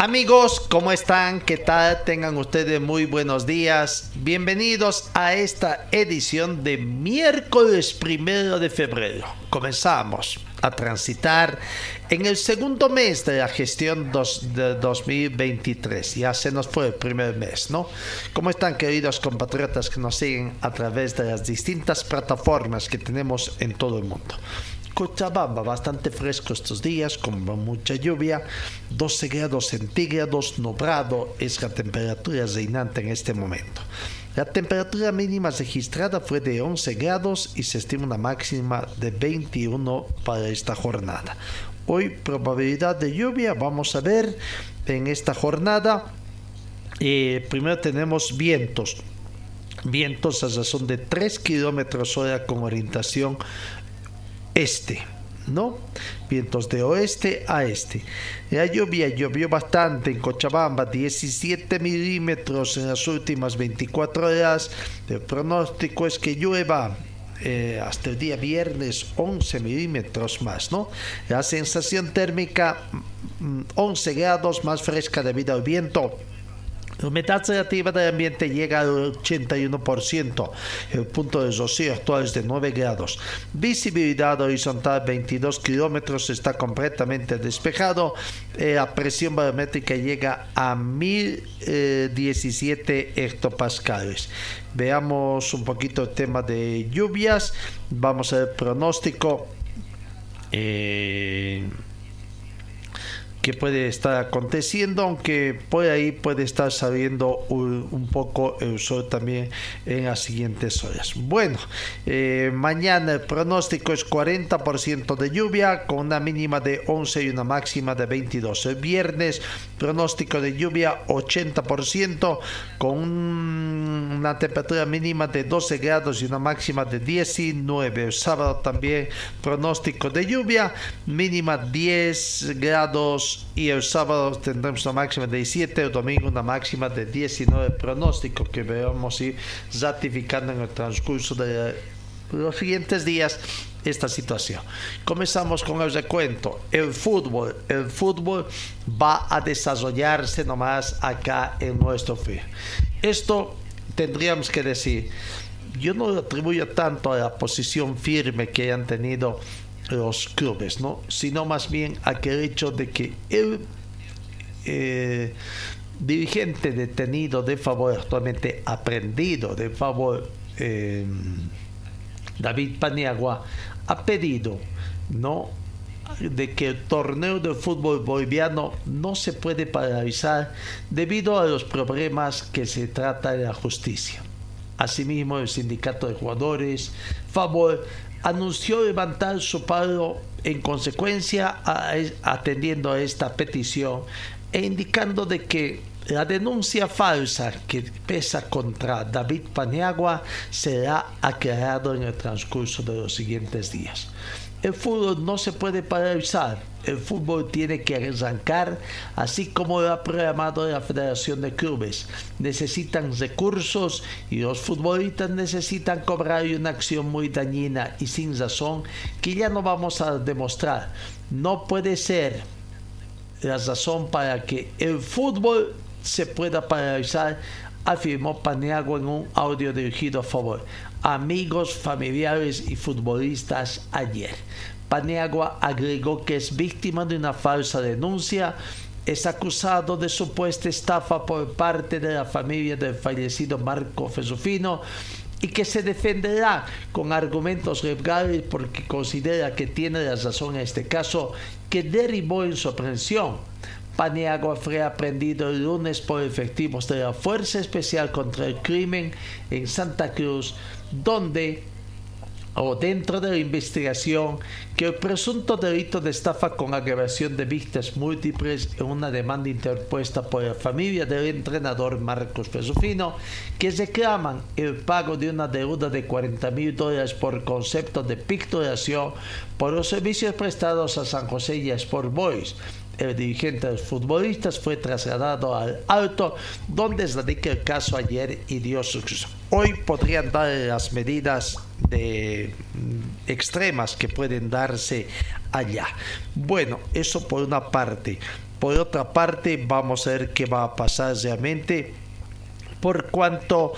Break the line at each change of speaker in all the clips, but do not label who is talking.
Amigos, ¿cómo están? ¿Qué tal? Tengan ustedes muy buenos días. Bienvenidos a esta edición de miércoles primero de febrero. Comenzamos a transitar en el segundo mes de la gestión dos, de 2023. Ya se nos fue el primer mes, ¿no? ¿Cómo están queridos compatriotas que nos siguen a través de las distintas plataformas que tenemos en todo el mundo? Cochabamba, bastante fresco estos días, con mucha lluvia, 12 grados centígrados, nublado es la temperatura reinante en este momento. La temperatura mínima registrada fue de 11 grados y se estima una máxima de 21 para esta jornada. Hoy probabilidad de lluvia, vamos a ver en esta jornada. Eh, primero tenemos vientos, vientos a razón de 3 kilómetros hora con orientación este, ¿no? Vientos de oeste a este. La lluvia llovió bastante en Cochabamba, 17 milímetros en las últimas 24 horas. El pronóstico es que llueva eh, hasta el día viernes 11 milímetros más, ¿no? La sensación térmica 11 mm, grados más fresca debido al viento la humedad relativa del ambiente llega al 81%. El punto de rocío actual es de 9 grados. Visibilidad horizontal 22 kilómetros. Está completamente despejado. Eh, la presión barométrica llega a 1017 hectopascales. Veamos un poquito el tema de lluvias. Vamos al pronóstico. Eh, que puede estar aconteciendo, aunque por ahí puede estar saliendo un, poco el sol también en las siguientes horas. Bueno, eh, mañana el pronóstico es 40% de lluvia con una mínima de 11 y una máxima de 22. El viernes pronóstico de lluvia 80% con una temperatura mínima de 12 grados y una máxima de 19. El sábado también pronóstico de lluvia mínima 10 grados y el sábado tendremos una máxima de 17, el domingo una máxima de 19 pronóstico que veremos ir ratificando en el transcurso de los siguientes días esta situación. Comenzamos con el recuento. El fútbol, el fútbol va a desarrollarse nomás acá en nuestro fe. Esto tendríamos que decir, yo no lo atribuyo tanto a la posición firme que hayan tenido los clubes, ¿no? sino más bien aquel hecho de que el eh, dirigente detenido de favor, actualmente aprendido de favor, eh, David Paniagua, ha pedido ¿no? de que el torneo de fútbol boliviano no se puede paralizar debido a los problemas que se trata de la justicia. Asimismo, el sindicato de jugadores, favor, anunció levantar su paro en consecuencia atendiendo a esta petición e indicando de que la denuncia falsa que pesa contra David Paniagua será aclarado en el transcurso de los siguientes días. El fútbol no se puede paralizar, el fútbol tiene que arrancar, así como lo ha programado la Federación de Clubes. Necesitan recursos y los futbolistas necesitan cobrar una acción muy dañina y sin razón que ya no vamos a demostrar. No puede ser la razón para que el fútbol se pueda paralizar, afirmó Paneagua en un audio dirigido a favor amigos, familiares y futbolistas ayer. Paneagua agregó que es víctima de una falsa denuncia es acusado de supuesta estafa por parte de la familia del fallecido Marco Fesufino y que se defenderá con argumentos legales porque considera que tiene la razón en este caso que derivó en su aprehensión. Paniagua fue aprendido el lunes por efectivos de la Fuerza Especial contra el Crimen en Santa Cruz, donde o dentro de la investigación que el presunto delito de estafa con agravación de vistas múltiples en una demanda interpuesta por la familia del entrenador Marcos Pesufino que reclaman el pago de una deuda de 40 mil dólares por concepto de picturación por los servicios prestados a San José y a Sport Boys el dirigente de los futbolistas fue trasladado al alto, donde se dedica el caso ayer y dio suceso. Hoy podrían dar las medidas de mm, extremas que pueden darse allá. Bueno, eso por una parte. Por otra parte, vamos a ver qué va a pasar realmente por cuanto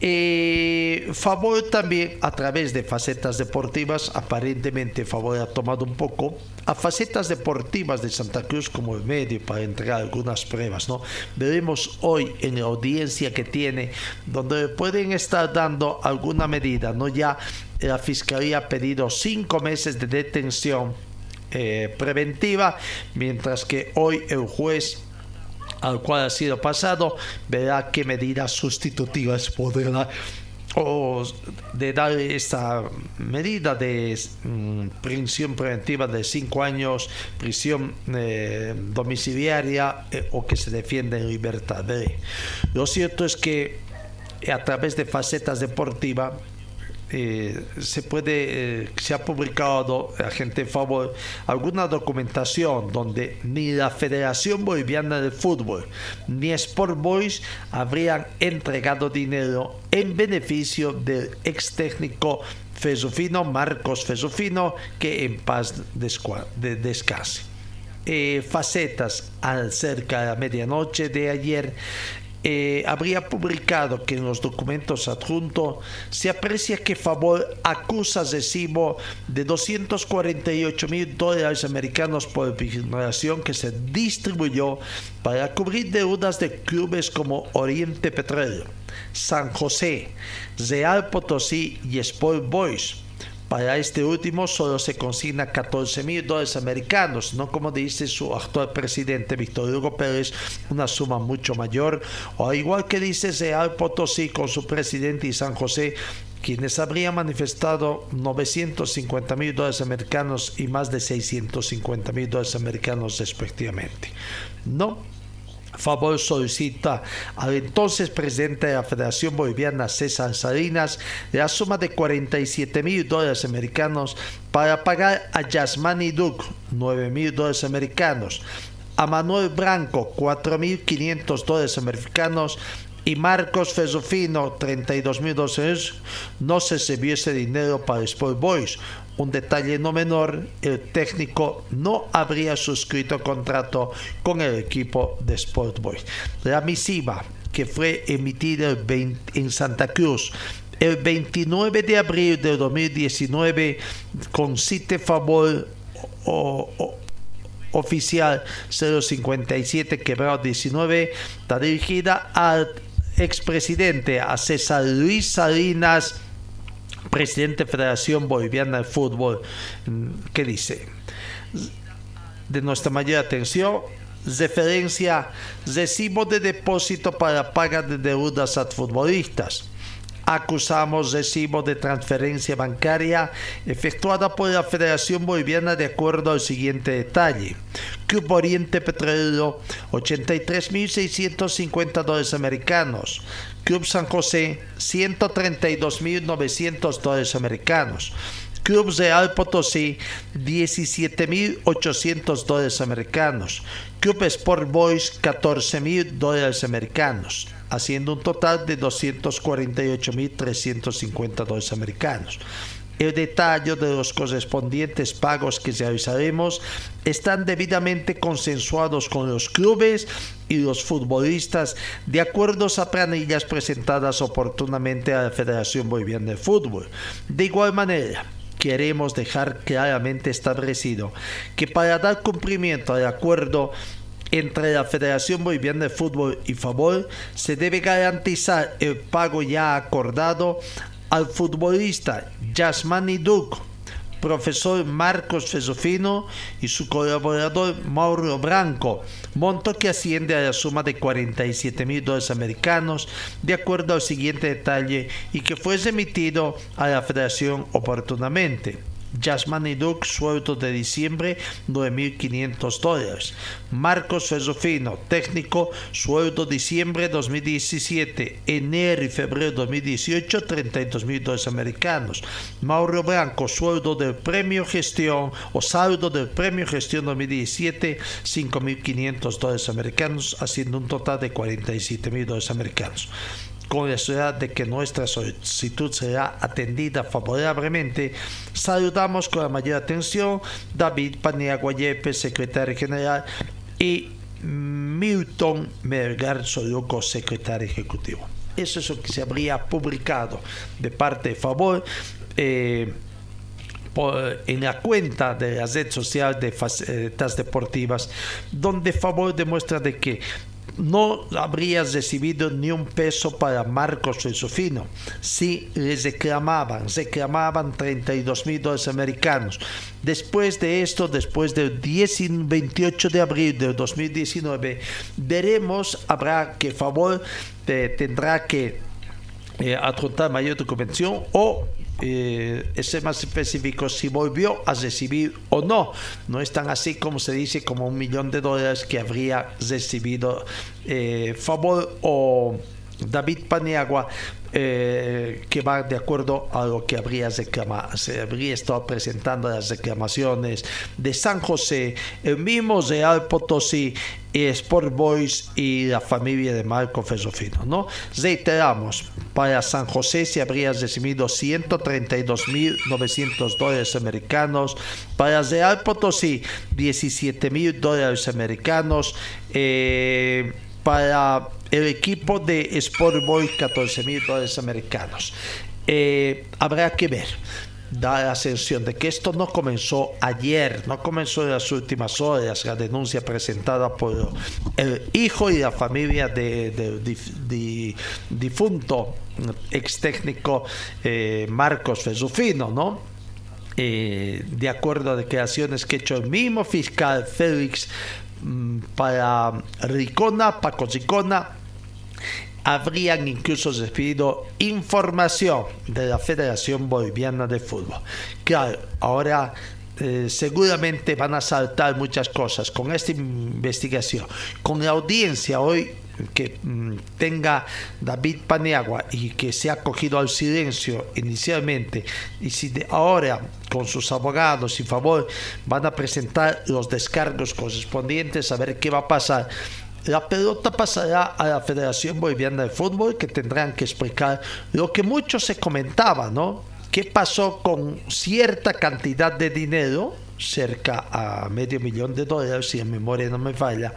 eh, Favor también a través de facetas deportivas, aparentemente Favor ha tomado un poco a facetas deportivas de Santa Cruz como el medio para entregar algunas pruebas, ¿no? Veremos hoy en la audiencia que tiene, donde pueden estar dando alguna medida, ¿no? Ya la Fiscalía ha pedido cinco meses de detención eh, preventiva, mientras que hoy el juez al cual ha sido pasado, verá qué medidas sustitutivas podrá o de dar esta medida de mm, prisión preventiva de cinco años, prisión eh, domiciliaria eh, o que se defiende en libertad. Lo cierto es que a través de facetas deportivas eh, se puede, eh, se ha publicado, a gente favor, alguna documentación donde ni la Federación Boliviana de Fútbol ni Sport Boys habrían entregado dinero en beneficio del ex técnico Fesufino, Marcos Fesufino, que en paz de descanse. Eh, facetas al cerca de la medianoche de ayer eh, habría publicado que en los documentos adjuntos se aprecia que Favor acusa recibo de 248 mil dólares americanos por vinculación que se distribuyó para cubrir deudas de clubes como Oriente Petróleo, San José, Real Potosí y Sport Boys para este último solo se consigna 14 mil dólares americanos, no como dice su actual presidente Víctor Hugo Pérez, una suma mucho mayor, o igual que dice Real Potosí con su presidente y San José, quienes habrían manifestado 950 mil dólares americanos y más de 650 mil dólares americanos respectivamente. No, favor solicita al entonces presidente de la Federación Boliviana, César Salinas, la suma de 47 mil dólares americanos para pagar a Yasmani Duke 9 mil dólares americanos, a Manuel Branco 4.500 dólares americanos y Marcos Fesufino 32 mil dólares no se recibió dinero para Sport Boys un detalle no menor, el técnico no habría suscrito contrato con el equipo de Sport Boys. La misiva que fue emitida en Santa Cruz el 29 de abril de 2019 con cite favor oficial 057 quebrado 19 está dirigida al expresidente a César Luis Salinas presidente de Federación Boliviana de Fútbol, que dice, de nuestra mayor atención, referencia, recibo de depósito para paga de deudas a futbolistas acusamos recibo de transferencia bancaria efectuada por la Federación Boliviana de acuerdo al siguiente detalle. Club Oriente Petrolero 83.650 dólares americanos. Club San José 132.900 dólares americanos. Club Real Potosí 17.800 dólares americanos. Club Sport Boys 14.000 dólares americanos haciendo un total de 248.350 dólares americanos. El detalle de los correspondientes pagos que realizaremos están debidamente consensuados con los clubes y los futbolistas de acuerdo a planillas presentadas oportunamente a la Federación Boliviana de Fútbol. De igual manera, queremos dejar claramente establecido que para dar cumplimiento al acuerdo entre la Federación Boliviana de Fútbol y Favor se debe garantizar el pago ya acordado al futbolista Yasmani Duke profesor Marcos Fesofino y su colaborador Mauro Branco, monto que asciende a la suma de 47 mil dólares americanos, de acuerdo al siguiente detalle, y que fue remitido a la federación oportunamente. Jasmine Duke, sueldo de diciembre 9.500 dólares. Marcos Fesofino, técnico, sueldo diciembre 2017. Enero y febrero 2018, 32.000 dólares americanos. Mauro Branco, sueldo del premio gestión o saldo del premio gestión 2017, 5.500 dólares americanos, haciendo un total de 47.000 dólares americanos con la seguridad de que nuestra solicitud será atendida favorablemente, saludamos con la mayor atención David Paniagua Yepes, secretario general, y Milton Melgar Soluco, secretario ejecutivo. Eso es lo que se habría publicado de parte de Favor. Eh, en la cuenta de la red social de Facilitas Deportivas, donde Favor demuestra de que no habrías recibido ni un peso para Marcos Sofino. Si les reclamaban, reclamaban 32 mil dólares americanos. Después de esto, después del 28 de abril de 2019, veremos, habrá que favor, tendrá que eh, adjuntar mayor documentación o eh, ese más específico si volvió a recibir o no. No es tan así como se dice como un millón de dólares que habría recibido eh, favor o David Paniagua eh, que va de acuerdo a lo que habría reclamado, se habría estado presentando las reclamaciones de San José, el mismo Real Potosí, y Sport Boys y la familia de Marco Fesofino. ¿no? Reiteramos, para San José se habría recibido 132.900 dólares americanos, para Real Potosí 17.000 dólares americanos, eh, para el equipo de Sport Boy 14 mil dólares americanos. Eh, habrá que ver da la sensación de que esto no comenzó ayer, no comenzó en las últimas horas, la denuncia presentada por el hijo y la familia de, de, difunto ex técnico eh, Marcos Fesufino, ¿no? Eh, de acuerdo a declaraciones que ha hecho el mismo fiscal Félix mm, para Ricona, Paco Ricona, habrían incluso recibido información de la Federación Boliviana de Fútbol. Claro, ahora eh, seguramente van a saltar muchas cosas con esta investigación, con la audiencia hoy que mm, tenga David Paniagua y que se ha cogido al silencio inicialmente y si de ahora con sus abogados y favor van a presentar los descargos correspondientes a ver qué va a pasar la pelota pasará a la Federación Boliviana de Fútbol que tendrán que explicar lo que mucho se comentaba, ¿no? ¿Qué pasó con cierta cantidad de dinero, cerca a medio millón de dólares, si en memoria no me falla,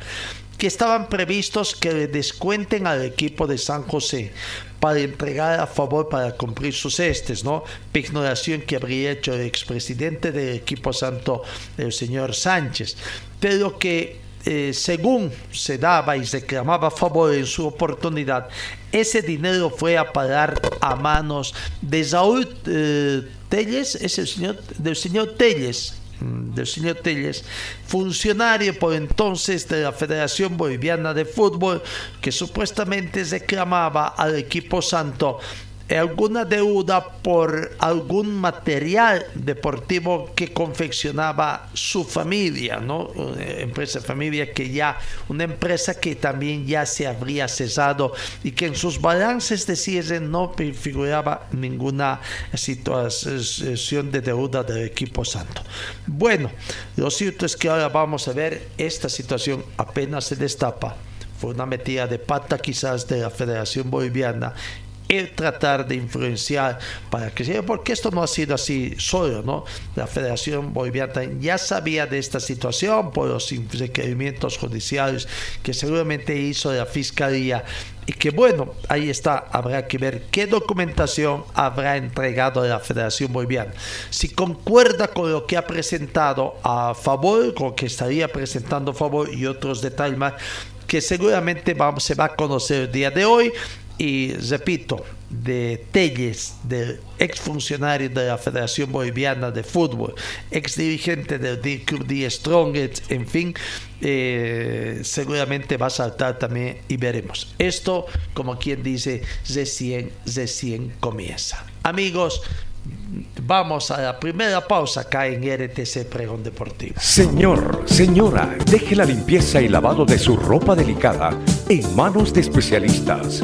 que estaban previstos que le descuenten al equipo de San José para entregar a favor para cumplir sus estes, ¿no? Ignoración que habría hecho el expresidente del equipo santo, el señor Sánchez, pero que eh, según se daba y reclamaba favor en su oportunidad, ese dinero fue a parar a manos de Saúl eh, Telles, es el señor, del señor Telles, mm, del señor Telles, funcionario por entonces de la Federación Boliviana de Fútbol, que supuestamente reclamaba al equipo santo alguna deuda por algún material deportivo que confeccionaba su familia, ¿no? empresa familia que ya, una empresa que también ya se habría cesado y que en sus balances de cierre no figuraba ninguna situación de deuda del equipo santo. Bueno, lo cierto es que ahora vamos a ver esta situación apenas se destapa fue una metida de pata quizás de la Federación Boliviana tratar de influenciar para que porque esto no ha sido así solo, ¿no? La Federación Boliviana ya sabía de esta situación por los requerimientos judiciales que seguramente hizo la Fiscalía y que bueno, ahí está, habrá que ver qué documentación habrá entregado la Federación Boliviana. Si concuerda con lo que ha presentado a favor, con lo que estaría presentando a favor y otros detalles más, que seguramente se va a conocer el día de hoy y repito, de Telles, del ex funcionario de la Federación Boliviana de Fútbol, ex dirigente del Club de Strongest, en fin, eh, seguramente va a saltar también y veremos. Esto, como quien dice, recién, recién comienza. Amigos, Vamos a la primera pausa acá en RTC Pregón Deportivo.
Señor, señora, deje la limpieza y lavado de su ropa delicada en manos de especialistas.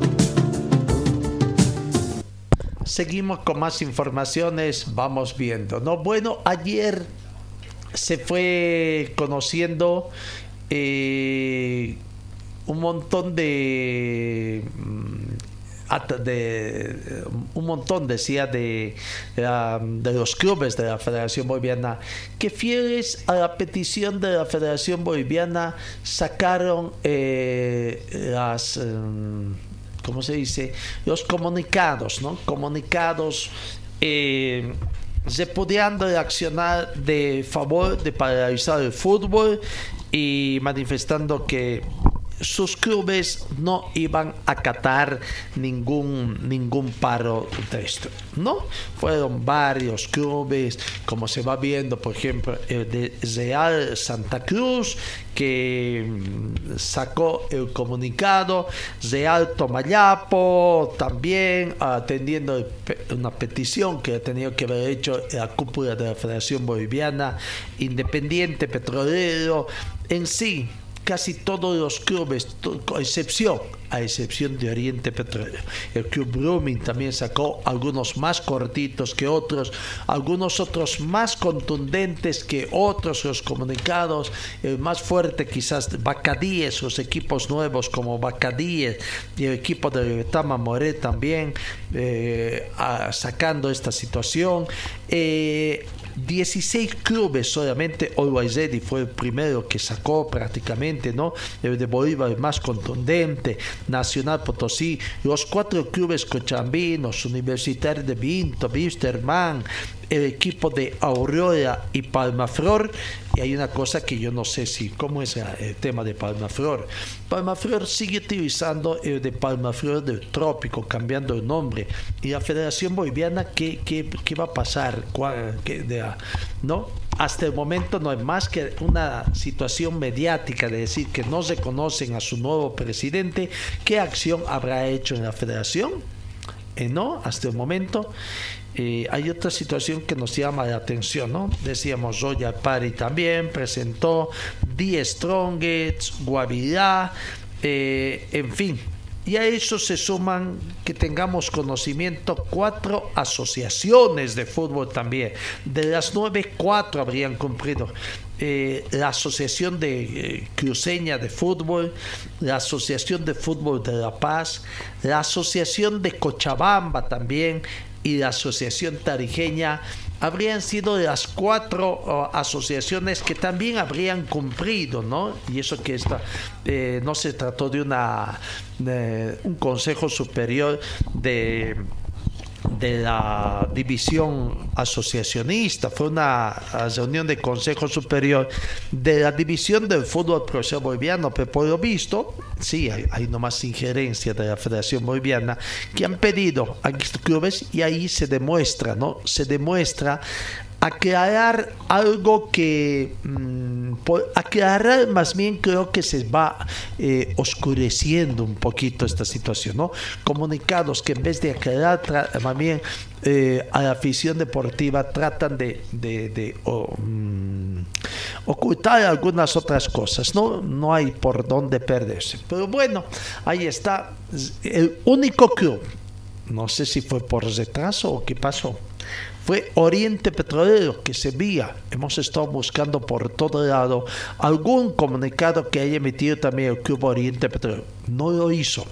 Seguimos con más informaciones, vamos viendo. No, bueno, ayer se fue conociendo eh, un montón de mm, de un montón decía de, de, los clubes de la Federación Boliviana que fieles a la petición de la Federación Boliviana sacaron eh, las em, ¿cómo se dice? Los comunicados, ¿no? Comunicados eh, repudiando reaccionar de favor de paralizar el fútbol y manifestando que sus clubes no iban a acatar ningún, ningún paro de esto. ¿no? Fueron varios clubes, como se va viendo, por ejemplo, el de Real Santa Cruz, que mm, sacó el comunicado, Real Tomayapo también atendiendo una petición que ha tenido que haber hecho la cúpula de la Federación Boliviana, Independiente Petrolero, en sí casi todos los clubes, a excepción, a excepción de Oriente Petróleo. El Club Blooming también sacó algunos más cortitos que otros, algunos otros más contundentes que otros los comunicados, el más fuerte quizás Bacadíes, los equipos nuevos como Bacadíes y el equipo de Tama Moré también eh, sacando esta situación. Eh, 16 clubes solamente, Always Ready fue el primero que sacó prácticamente, ¿no? El de Bolívar más contundente, Nacional Potosí, los cuatro clubes cochambinos, Universitario de Vinto, Wisterman, el equipo de Aurora y Palmaflor. Y hay una cosa que yo no sé si, ¿cómo es el tema de Palmaflor? Palmaflor sigue utilizando el de Palmaflor del Trópico, cambiando el nombre. Y la Federación Boliviana, ¿qué, qué, qué va a pasar? ¿No? Hasta el momento no hay más que una situación mediática de decir que no se conocen a su nuevo presidente. ¿Qué acción habrá hecho en la federación? Eh, no, hasta el momento. Eh, hay otra situación que nos llama la atención, ¿no? Decíamos, Royal Party también presentó The Strongest, Guavirá, eh, en fin. Y a eso se suman que tengamos conocimiento cuatro asociaciones de fútbol también. De las nueve, cuatro habrían cumplido. Eh, la Asociación de Cruceña de Fútbol, la Asociación de Fútbol de La Paz, la Asociación de Cochabamba también, y la Asociación Tarijeña habrían sido las cuatro asociaciones que también habrían cumplido, ¿no? Y eso que está, eh, no se trató de una un consejo superior de de la división asociacionista, fue una reunión de Consejo Superior de la división del fútbol profesional boliviano, pero por lo visto, sí, hay, hay nomás injerencia de la Federación Boliviana que han pedido a estos clubes y ahí se demuestra, ¿no? Se demuestra aclarar algo que... Mm, por aclarar, más bien creo que se va eh, oscureciendo un poquito esta situación, ¿no? Comunicados que en vez de aclarar, más bien eh, a la afición deportiva tratan de, de, mm, ocultar algunas otras cosas, ¿no? No hay por dónde perderse. Pero bueno, ahí está el único club, no sé si fue por retraso o qué pasó, fue Oriente Petrolero que se vía. Hemos estado buscando por todo lado algún comunicado que haya emitido también el Club Oriente Petrolero. No lo hizo,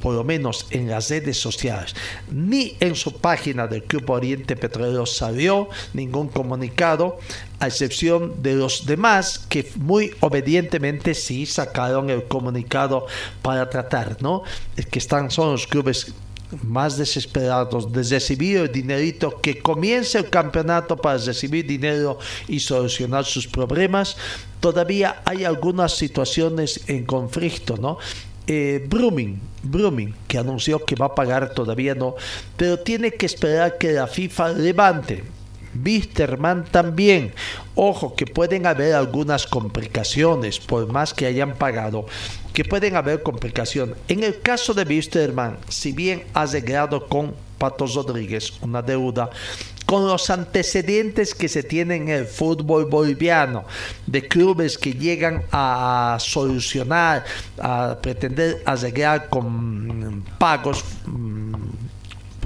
por lo menos en las redes sociales, ni en su página del Club Oriente Petrolero salió ningún comunicado, a excepción de los demás que muy obedientemente sí sacaron el comunicado para tratar, ¿no? que están son los clubes más desesperados de recibir el dinerito, que comience el campeonato para recibir dinero y solucionar sus problemas, todavía hay algunas situaciones en conflicto, ¿no? Eh, Brumming, Brumming, que anunció que va a pagar, todavía no, pero tiene que esperar que la FIFA levante. Wisterman también. Ojo, que pueden haber algunas complicaciones, por más que hayan pagado que pueden haber complicaciones. En el caso de Wisterman, si bien ha llegado con Patos Rodríguez una deuda, con los antecedentes que se tienen en el fútbol boliviano, de clubes que llegan a solucionar, a pretender llegar con pagos mm,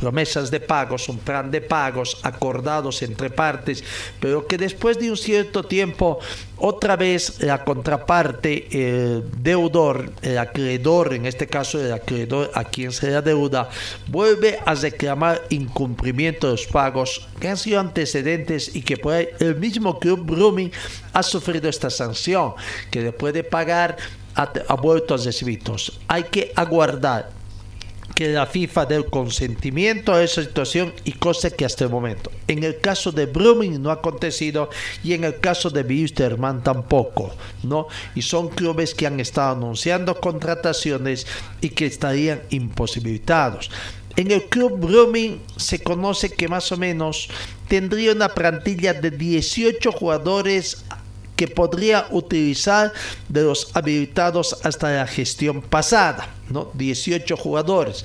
promesas de pagos, un plan de pagos acordados entre partes, pero que después de un cierto tiempo otra vez la contraparte, el deudor, el acreedor, en este caso el acreedor a quien se da deuda, vuelve a reclamar incumplimiento de los pagos que han sido antecedentes y que por el mismo Club Brumming ha sufrido esta sanción, que después de pagar ha, vuelto a recibir. Hay que aguardar que la FIFA dé consentimiento a esa situación y cosa que hasta el momento. En el caso de Brumming no ha acontecido y en el caso de Wisterman tampoco, ¿no? Y son clubes que han estado anunciando contrataciones y que estarían imposibilitados. En el club Brumming se conoce que más o menos tendría una plantilla de 18 jugadores que podría utilizar de los habilitados hasta la gestión pasada, ¿no? 18 jugadores.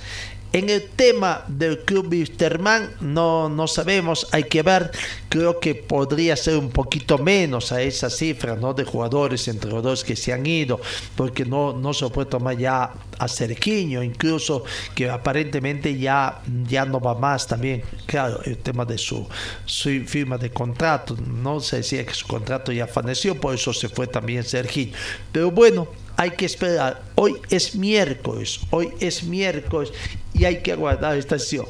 En el tema del club Wisterman no, no sabemos, hay que ver, creo que podría ser un poquito menos a esa cifra ¿no? de jugadores, entre los que se han ido, porque no, no se puede tomar ya a Cerquiño, incluso que aparentemente ya, ya no va más también, claro, el tema de su, su firma de contrato, no se decía que su contrato ya falleció, por eso se fue también Sergiño, pero bueno, hay que esperar. Hoy es miércoles, hoy es miércoles y hay que aguardar esta sesión.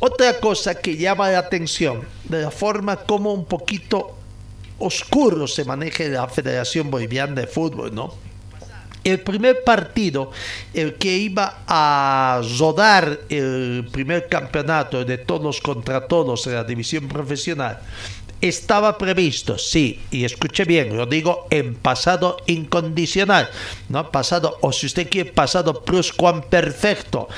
Otra cosa que llama la atención de la forma como un poquito oscuro se maneja la Federación Boliviana de Fútbol, ¿no? El primer partido, el que iba a rodar el primer campeonato de todos contra todos en la división profesional, estaba previsto, sí, y escuche bien, lo digo en pasado incondicional, no pasado, o si usted quiere, pasado perfecto.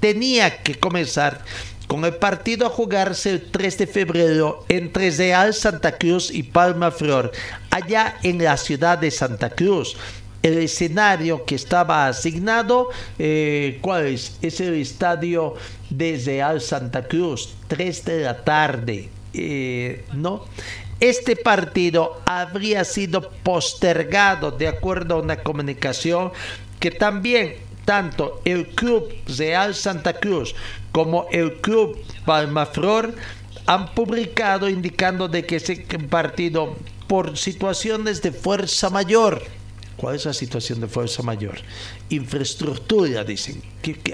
Tenía que comenzar con el partido a jugarse el 3 de febrero entre Real Santa Cruz y Palma Flor, allá en la ciudad de Santa Cruz. El escenario que estaba asignado, eh, ¿cuál es? Es el estadio de Real Santa Cruz, 3 de la tarde. Eh, ¿no? Este partido habría sido postergado de acuerdo a una comunicación que también tanto el Club Real Santa Cruz como el Club Palmaflor han publicado indicando de que ese partido por situaciones de fuerza mayor ¿Cuál es la situación de fuerza mayor? Infraestructura, dicen.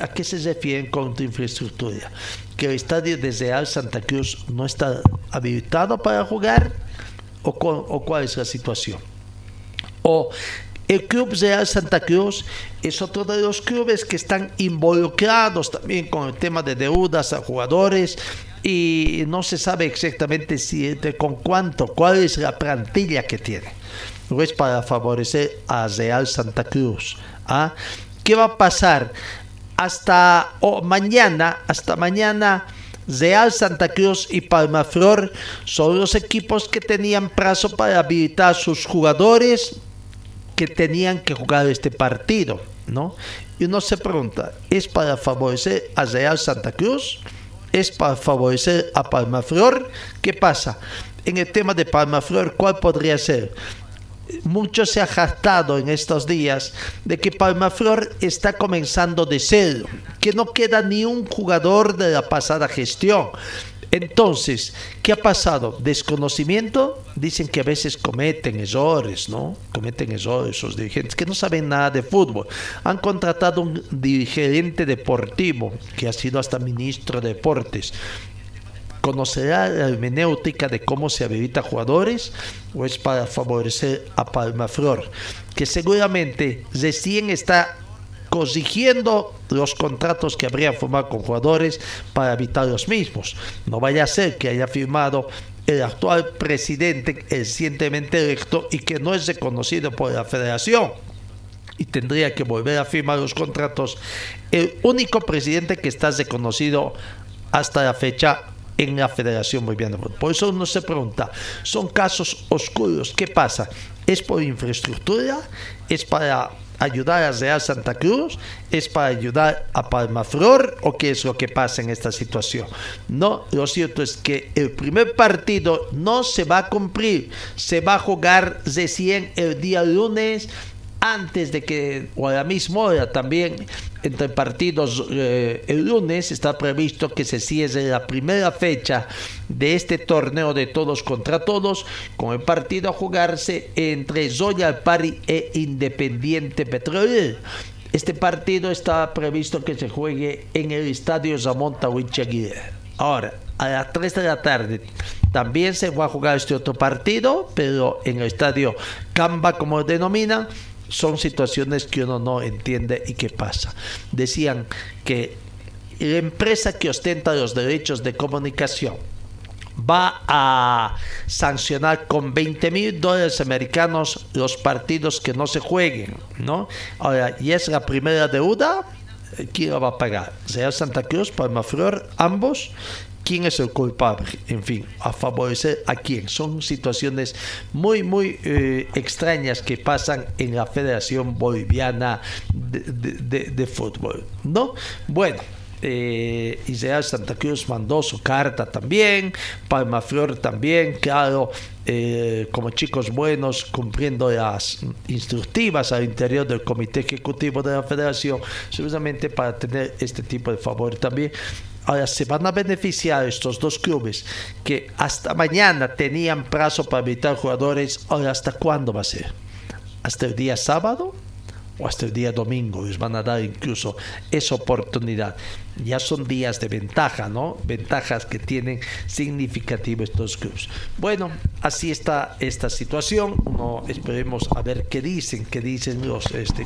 a qué se refieren con infraestructura? ¿Que el estadio de Real Santa Cruz no está habilitado para jugar? ¿O, o cuál es la situación? O el Club Real Santa Cruz es otro de los clubes que están involucrados también con el tema de deudas a jugadores y no se sabe exactamente si con cuánto, cuál es la plantilla que tiene no es para favorecer a Real Santa Cruz. ¿Ah? ¿Qué va a pasar? Hasta mañana, hasta mañana Real Santa Cruz y Palmaflor son los equipos que tenían plazo para habilitar a sus jugadores que tenían que jugar este partido, ¿no? Y uno se pregunta, ¿es para favorecer a Real Santa Cruz? ¿Es para favorecer a Palmaflor? ¿Qué pasa? En el tema de Palmaflor, ¿cuál podría ser? Mucho se ha jactado en estos días de que Palmaflor está comenzando de cero, que no queda ni un jugador de la pasada gestión. Entonces, ¿qué ha pasado? ¿Desconocimiento? Dicen que a veces cometen errores, ¿no? Cometen errores esos dirigentes que no saben nada de fútbol. Han contratado un dirigente deportivo que ha sido hasta ministro de deportes ¿Conocerá la hermenéutica de cómo se habilita jugadores o es para favorecer a Palmaflor, que seguramente recién está corrigiendo los contratos que habría firmado con jugadores para evitar los mismos? No vaya a ser que haya firmado el actual presidente recientemente electo y que no es reconocido por la federación y tendría que volver a firmar los contratos el único presidente que está reconocido hasta la fecha en la Federación Boliviana de Fútbol. Por eso uno se pregunta, son casos oscuros, ¿qué pasa? ¿Es por infraestructura? ¿Es para ayudar a Real Santa Cruz? ¿Es para ayudar a Palmaflor? ¿O qué es lo que pasa en esta situación? No, lo cierto es que el primer partido no se va a cumplir. Se va a jugar recién el día lunes antes de que, o a la misma hora también, entre partidos eh, el lunes está previsto que se cierre la primera fecha de este torneo de todos contra todos, con el partido a jugarse entre Zoya Pari e Independiente Petrolero. Este partido está previsto que se juegue en el estadio Zamón Ahora, a las 3 de la tarde también se va a jugar este otro partido, pero en el estadio Camba, como denomina son situaciones que uno no entiende y qué pasa. Decían que la empresa que ostenta los derechos de comunicación va a sancionar con 20 mil dólares americanos los partidos que no se jueguen, ¿no? Ahora, y es la primera deuda, ¿quién la va a pagar? Real Santa Cruz, Palmaflor, ambos, quién es el culpable, en fin, a favorecer a quién. Son situaciones muy, muy eh, extrañas que pasan en la Federación Boliviana de, Fútbol, ¿no? Bueno. Eh, Israel Santa Cruz mandó su carta también, Palma Flor también, claro, eh, como chicos buenos, cumpliendo las instructivas al interior del comité ejecutivo de la federación, seguramente para tener este tipo de favor también. Ahora se van a beneficiar estos dos clubes que hasta mañana tenían plazo para evitar jugadores. Ahora, ¿hasta cuándo va a ser? ¿Hasta el día sábado? o hasta el día domingo les van a dar incluso esa oportunidad. Ya son días de ventaja, ¿no? Ventajas que tienen significativo estos clubes. Bueno, así está esta situación. No esperemos a ver qué dicen, qué dicen los este.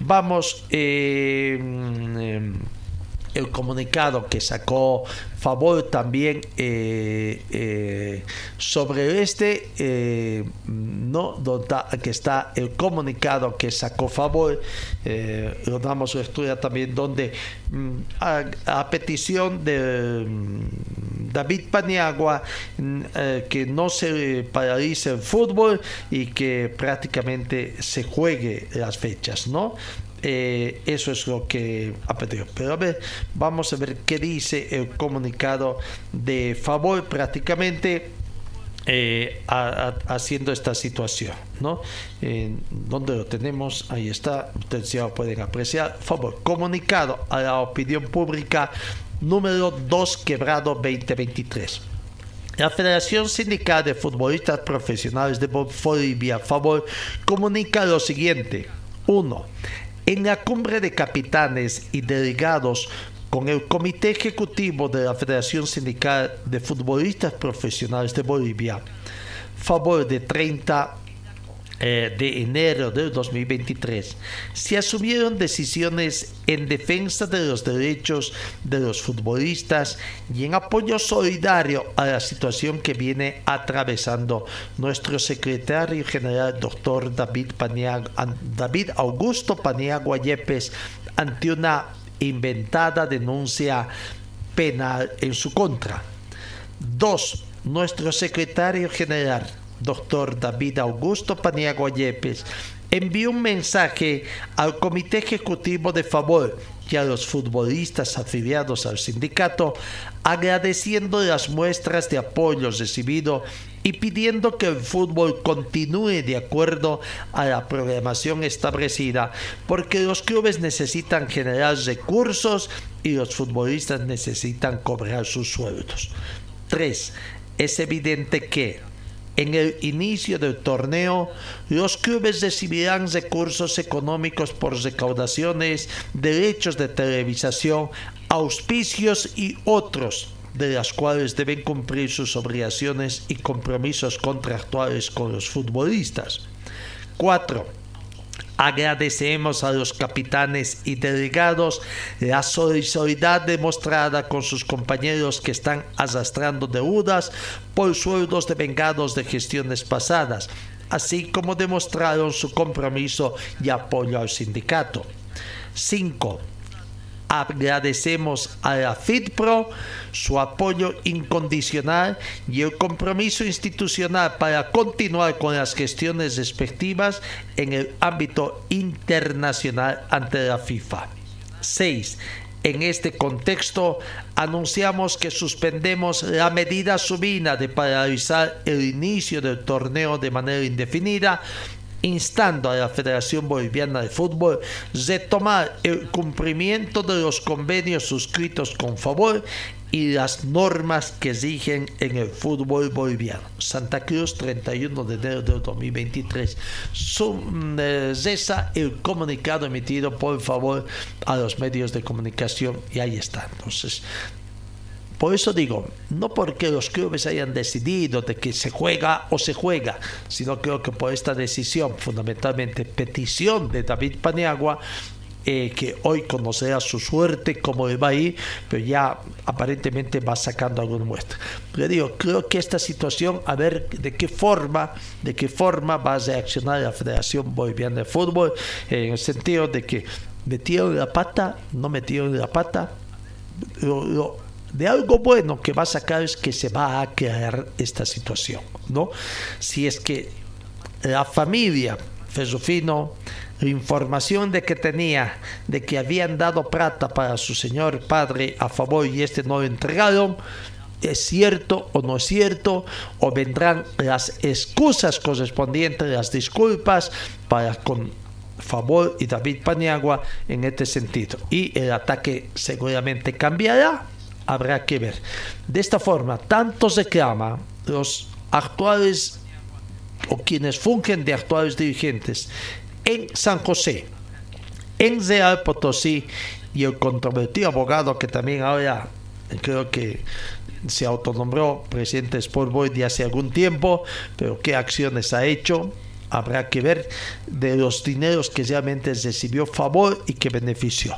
Vamos. Eh, em, el comunicado que sacó Favor también eh, eh, sobre este, eh, no que está el comunicado que sacó Favor, lo damos a estudiar también donde mm, a, petición de mm, David Paniagua mm, que no se paralice el fútbol y que prácticamente se juegue las fechas, ¿no? Eh, eso es lo que ha pedido. Pero a ver, vamos a ver qué dice el comunicado de favor prácticamente. Eh, haciendo esta situación, ¿no? donde lo tenemos, ahí está, ustedes ya lo pueden apreciar. Favor, comunicado a la opinión pública número 2 quebrado 2023. La Federación Sindical de Futbolistas Profesionales de Bolivia, favor, comunica lo siguiente. 1. En la cumbre de capitanes y delegados con el Comité Ejecutivo de la Federación Sindical de Futbolistas Profesionales de Bolivia, favor de 30 eh, de enero del 2023, se asumieron decisiones en defensa de los derechos de los futbolistas y en apoyo solidario a la situación que viene atravesando nuestro secretario general, doctor David, David Augusto Paniagua Yepes, ante una inventada denuncia penal en su contra. Dos, nuestro secretario general, doctor David Augusto Paniagua Yepes, envió un mensaje al Comité Ejecutivo de Favor y a los futbolistas afiliados al sindicato, agradeciendo las muestras de apoyo recibido y pidiendo que el fútbol continúe de acuerdo a la programación establecida, porque los clubes necesitan generar recursos y los futbolistas necesitan cobrar sus sueldos. 3. Es evidente que en el inicio del torneo, los clubes recibirán recursos económicos por recaudaciones, derechos de televisación, auspicios y otros de las cuales deben cumplir sus obligaciones y compromisos contractuales con los futbolistas. 4. Agradecemos a los capitanes y delegados la solidaridad demostrada con sus compañeros que están arrastrando deudas por sueldos devengados de gestiones pasadas, así como demostraron su compromiso y apoyo al sindicato. 5 Agradecemos a la FITPRO su apoyo incondicional y el compromiso institucional para continuar con las gestiones respectivas en el ámbito internacional ante la FIFA. 6. En este contexto, anunciamos que suspendemos la medida subina de paralizar el inicio del torneo de manera indefinida instando a la Federación Boliviana de Fútbol retomar el cumplimiento de los convenios suscritos con favor y las normas que rigen en el fútbol boliviano. Santa Cruz, 31 de enero del 2023. Cesa el comunicado emitido por favor a los medios de comunicación y ahí está. Entonces, por eso digo, no porque los clubes hayan decidido de que se juega o se juega, sino creo que por esta decisión, fundamentalmente petición de David Paniagua, eh, que hoy conocerá su suerte, cómo le va a pero ya aparentemente va sacando alguna muestra. Pero digo, creo que esta situación, a ver de qué forma, de qué forma va a reaccionar la Federación Boliviana de Fútbol, en el sentido de que metieron la pata, no metieron la pata, lo, de algo bueno que va a sacar es que se va a crear esta situación, ¿no? Si es que la familia Fesufino, la información de que tenía de que habían dado plata para su señor padre a favor y este no lo entregaron, es cierto o no es cierto, o vendrán las excusas correspondientes, las disculpas para con favor y David Paniagua en este sentido. Y el ataque seguramente cambiará habrá que ver. De esta forma, tanto se clama los actuales o quienes fungen de actuales dirigentes en San José, en Real Potosí y el controvertido abogado que también ahora creo que se autonombró presidente de Sport Boy de hace algún tiempo, pero qué acciones ha hecho, habrá que ver de los dineros que realmente recibió favor y que benefició.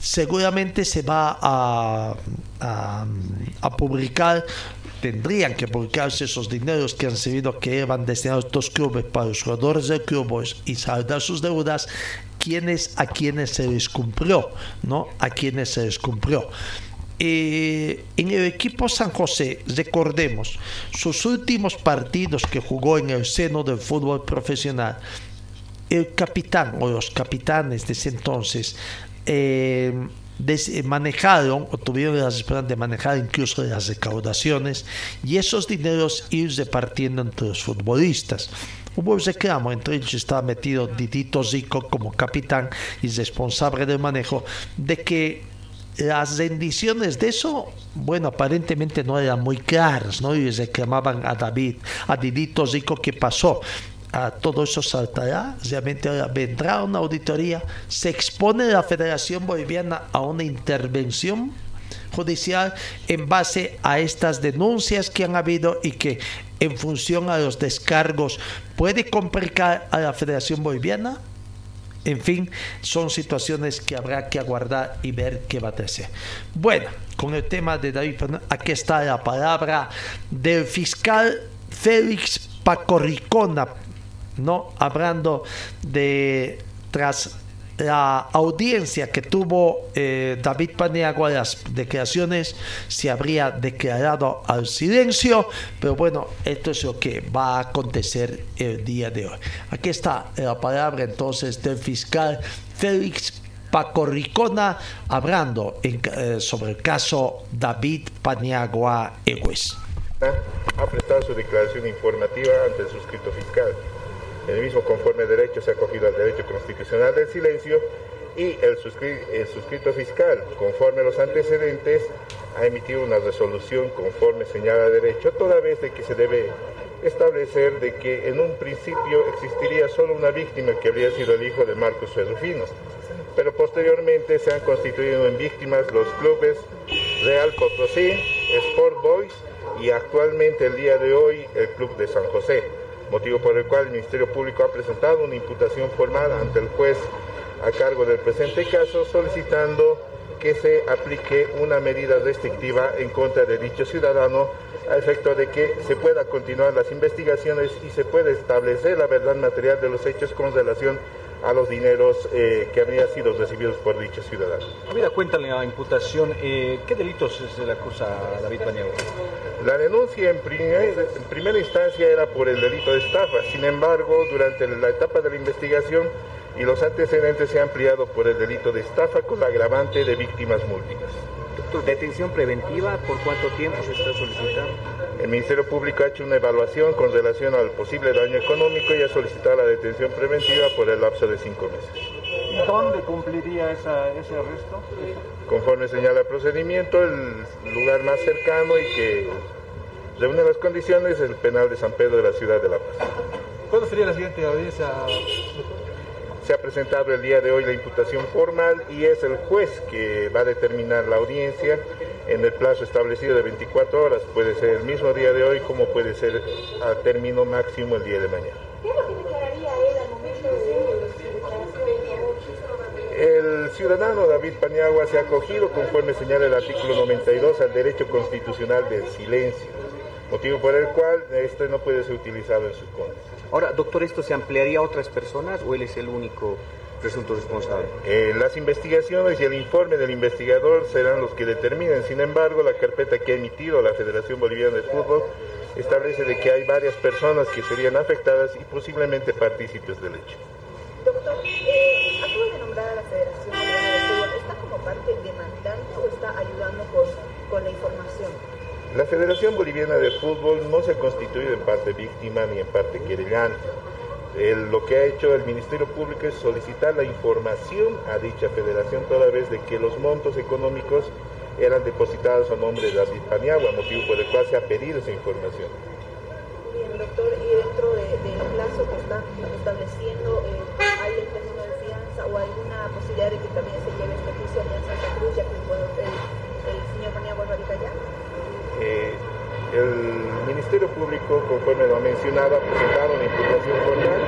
Seguramente se va a, a, publicar tendrían que publicarse esos dineros que han servido que van destinados estos clubes para los jugadores de clubes y saldar sus deudas quienes a quienes se les no a quienes se les eh, en el equipo San José, recordemos, sus últimos partidos que jugó en el seno del fútbol profesional, el capitán o los capitanes de ese entonces eh, manejaron o tuvieron la esperanza de manejar incluso las recaudaciones y esos dineros ir repartiendo entre los futbolistas. Hubo un reclamo, entre ellos estaba metido Didito Zico como capitán y responsable del manejo, de que las rendiciones de eso, bueno, aparentemente no eran muy claras, ¿no? Y reclamaban a David, a Didito Zico, ¿qué pasó? A todo eso saltará, realmente ahora vendrá una auditoría, se expone la Federación Boliviana a una intervención judicial en base a estas denuncias que han habido y que en función a los descargos puede complicar a la Federación Boliviana en fin, son situaciones que habrá que aguardar y ver qué va a hacer. Bueno, con el tema de David aquí está la palabra del fiscal Félix Pacorricona, ¿no? Hablando de tras la audiencia que tuvo eh, David Paniagua, las declaraciones se habría declarado al silencio, pero bueno, esto es lo que va a acontecer el día de hoy. Aquí está la palabra entonces del fiscal Félix Paco Ricona hablando eh, sobre el caso David Paniagua Egues.
Ha prestado su declaración informativa ante el suscrito fiscal el mismo conforme derecho se ha acogido al derecho constitucional del silencio y el, suscrito fiscal, conforme a los antecedentes, ha emitido una resolución conforme señala derecho, toda vez de que se debe establecer de que en un principio existiría solo una víctima que habría sido el hijo de Marcos Ferrufino, pero posteriormente se han constituido en víctimas los clubes Real Potosí, Sport Boys y actualmente el día de hoy el Club de San José motivo por el cual el Ministerio Público ha presentado una imputación formal ante el juez a cargo del presente caso solicitando que se aplique una medida restrictiva en contra de dicho ciudadano a efecto de que se pueda continuar las investigaciones y se pueda establecer la verdad material de los hechos con relación los dineros eh, que habrían sido recibidos por dicho ciudadano.
Habida cuenta la imputación, eh, ¿qué delitos se le acusa a David Paniagua?
La denuncia en, en, primera instancia era por el delito de estafa, sin embargo, durante la etapa de la investigación y los antecedentes se han ampliado por el delito de estafa con la agravante de víctimas múltiples.
¿Detención preventiva por cuánto tiempo se está solicitando?
El Ministerio Público ha hecho una evaluación con relación al posible daño económico y ha solicitado la detención preventiva por el lapso de cinco meses.
¿Y dónde cumpliría ese arresto?
Conforme señala el procedimiento, el lugar más cercano y que reúne las condiciones es el penal de San Pedro de la ciudad de La Paz.
¿Cuándo sería la siguiente audiencia?
Se ha presentado el día de hoy la imputación formal y es el juez que va a determinar la audiencia en el plazo establecido de 24 horas. Puede ser el mismo día de hoy como puede ser a término máximo el día de mañana.
¿Qué es lo que declararía él al momento
de El ciudadano David Paniagua se ha acogido, conforme señala el artículo 92, al derecho constitucional del silencio, motivo por el cual esto no puede ser utilizado en su contra.
Ahora, doctor, ¿esto se ampliaría a otras personas o él es el único presunto responsable?
Eh, las investigaciones y el informe del investigador serán los que determinen. Sin embargo, la carpeta que ha emitido la Federación Boliviana de Fútbol establece de que hay varias personas que serían afectadas y posiblemente partícipes del hecho.
Doctor, eh, acabo de nombrar a la Federación Boliviana de Fútbol. ¿Está como parte demandante o está ayudando con, con la información?
La Federación Boliviana de Fútbol no se ha constituido en parte víctima ni en parte querellante. lo que ha hecho el Ministerio Público es solicitar la información a dicha federación toda vez de que los montos económicos eran depositados a nombre de David Paniagua, motivo por el cual se ha pedido esa información.
Bien, doctor, y dentro del plazo que está estableciendo, eh, ¿hay el término de fianza o alguna posibilidad de que también se lleve este juicio en Santa Cruz,
Eh, el Ministerio Público, conforme lo ha mencionado, ha presentado una imputación formal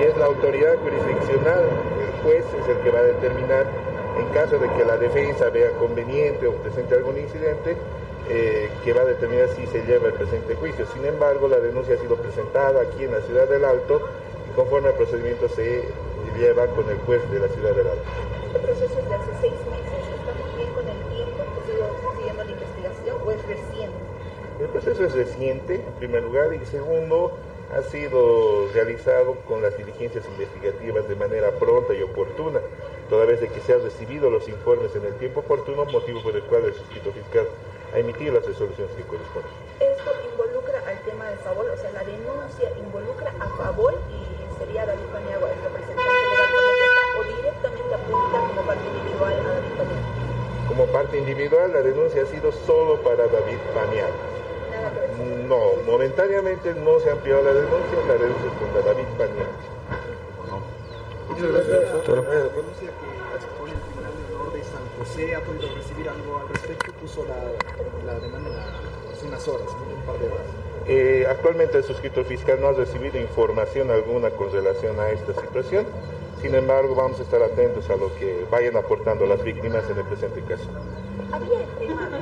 y es la autoridad jurisdiccional, el juez es el que va a determinar en caso de que la defensa vea conveniente o presente algún incidente, eh, que va a determinar si se lleva el presente juicio. Sin embargo, la denuncia ha sido presentada aquí en la ciudad del Alto y conforme al procedimiento se lleva con el juez de la ciudad del Alto.
Este proceso es de hace seis meses, ¿estamos bien con el tiempo? ¿Sigo siguiendo la investigación o es?
El proceso es reciente, en primer lugar, y segundo, ha sido realizado con las diligencias investigativas de manera pronta y oportuna, toda vez de que se han recibido los informes en el tiempo oportuno, motivo por el cual el suscrito fiscal ha emitido las resoluciones que corresponden.
¿Esto involucra al tema de favor? O sea, la denuncia involucra a favor y sería David Paniagua el representante legal lo que está, o directamente apunta como parte individual a David Paniagua?
Como parte individual, la denuncia ha sido solo para David Paniagua. No, momentáneamente no se ha ampliado la denuncia, la denuncia es contra David Paniagua.
Muchas gracias, doctor. La denuncia que expone el Tribunal de Honor de San José ha podido recibir algo al respecto, puso la, la demanda hace unas horas, un par de horas.
Eh, actualmente el suscriptor fiscal no ha recibido información alguna con relación a esta situación. Sin embargo, vamos a estar atentos a lo que vayan aportando las víctimas en el presente caso.
Había el tema de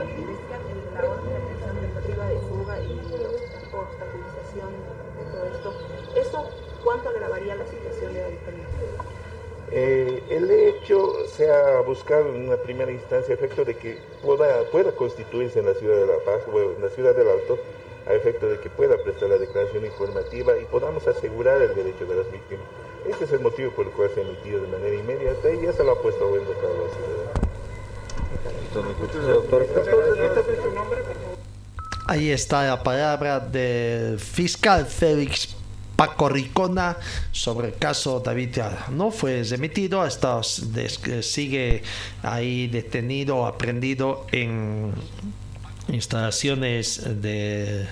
Eh, el hecho se ha buscado en una primera instancia efecto de que pueda, pueda constituirse en la ciudad de La Paz o en la ciudad del Alto a efecto de que pueda prestar la declaración informativa y podamos asegurar el derecho de las víctimas. Este es el motivo por el cual se ha emitido de manera inmediata y ya se lo ha puesto bueno para la
Ahí está la palabra del fiscal Félix Paco Ricona sobre el caso David No fue remitido, hasta sigue ahí detenido, aprendido en instalaciones de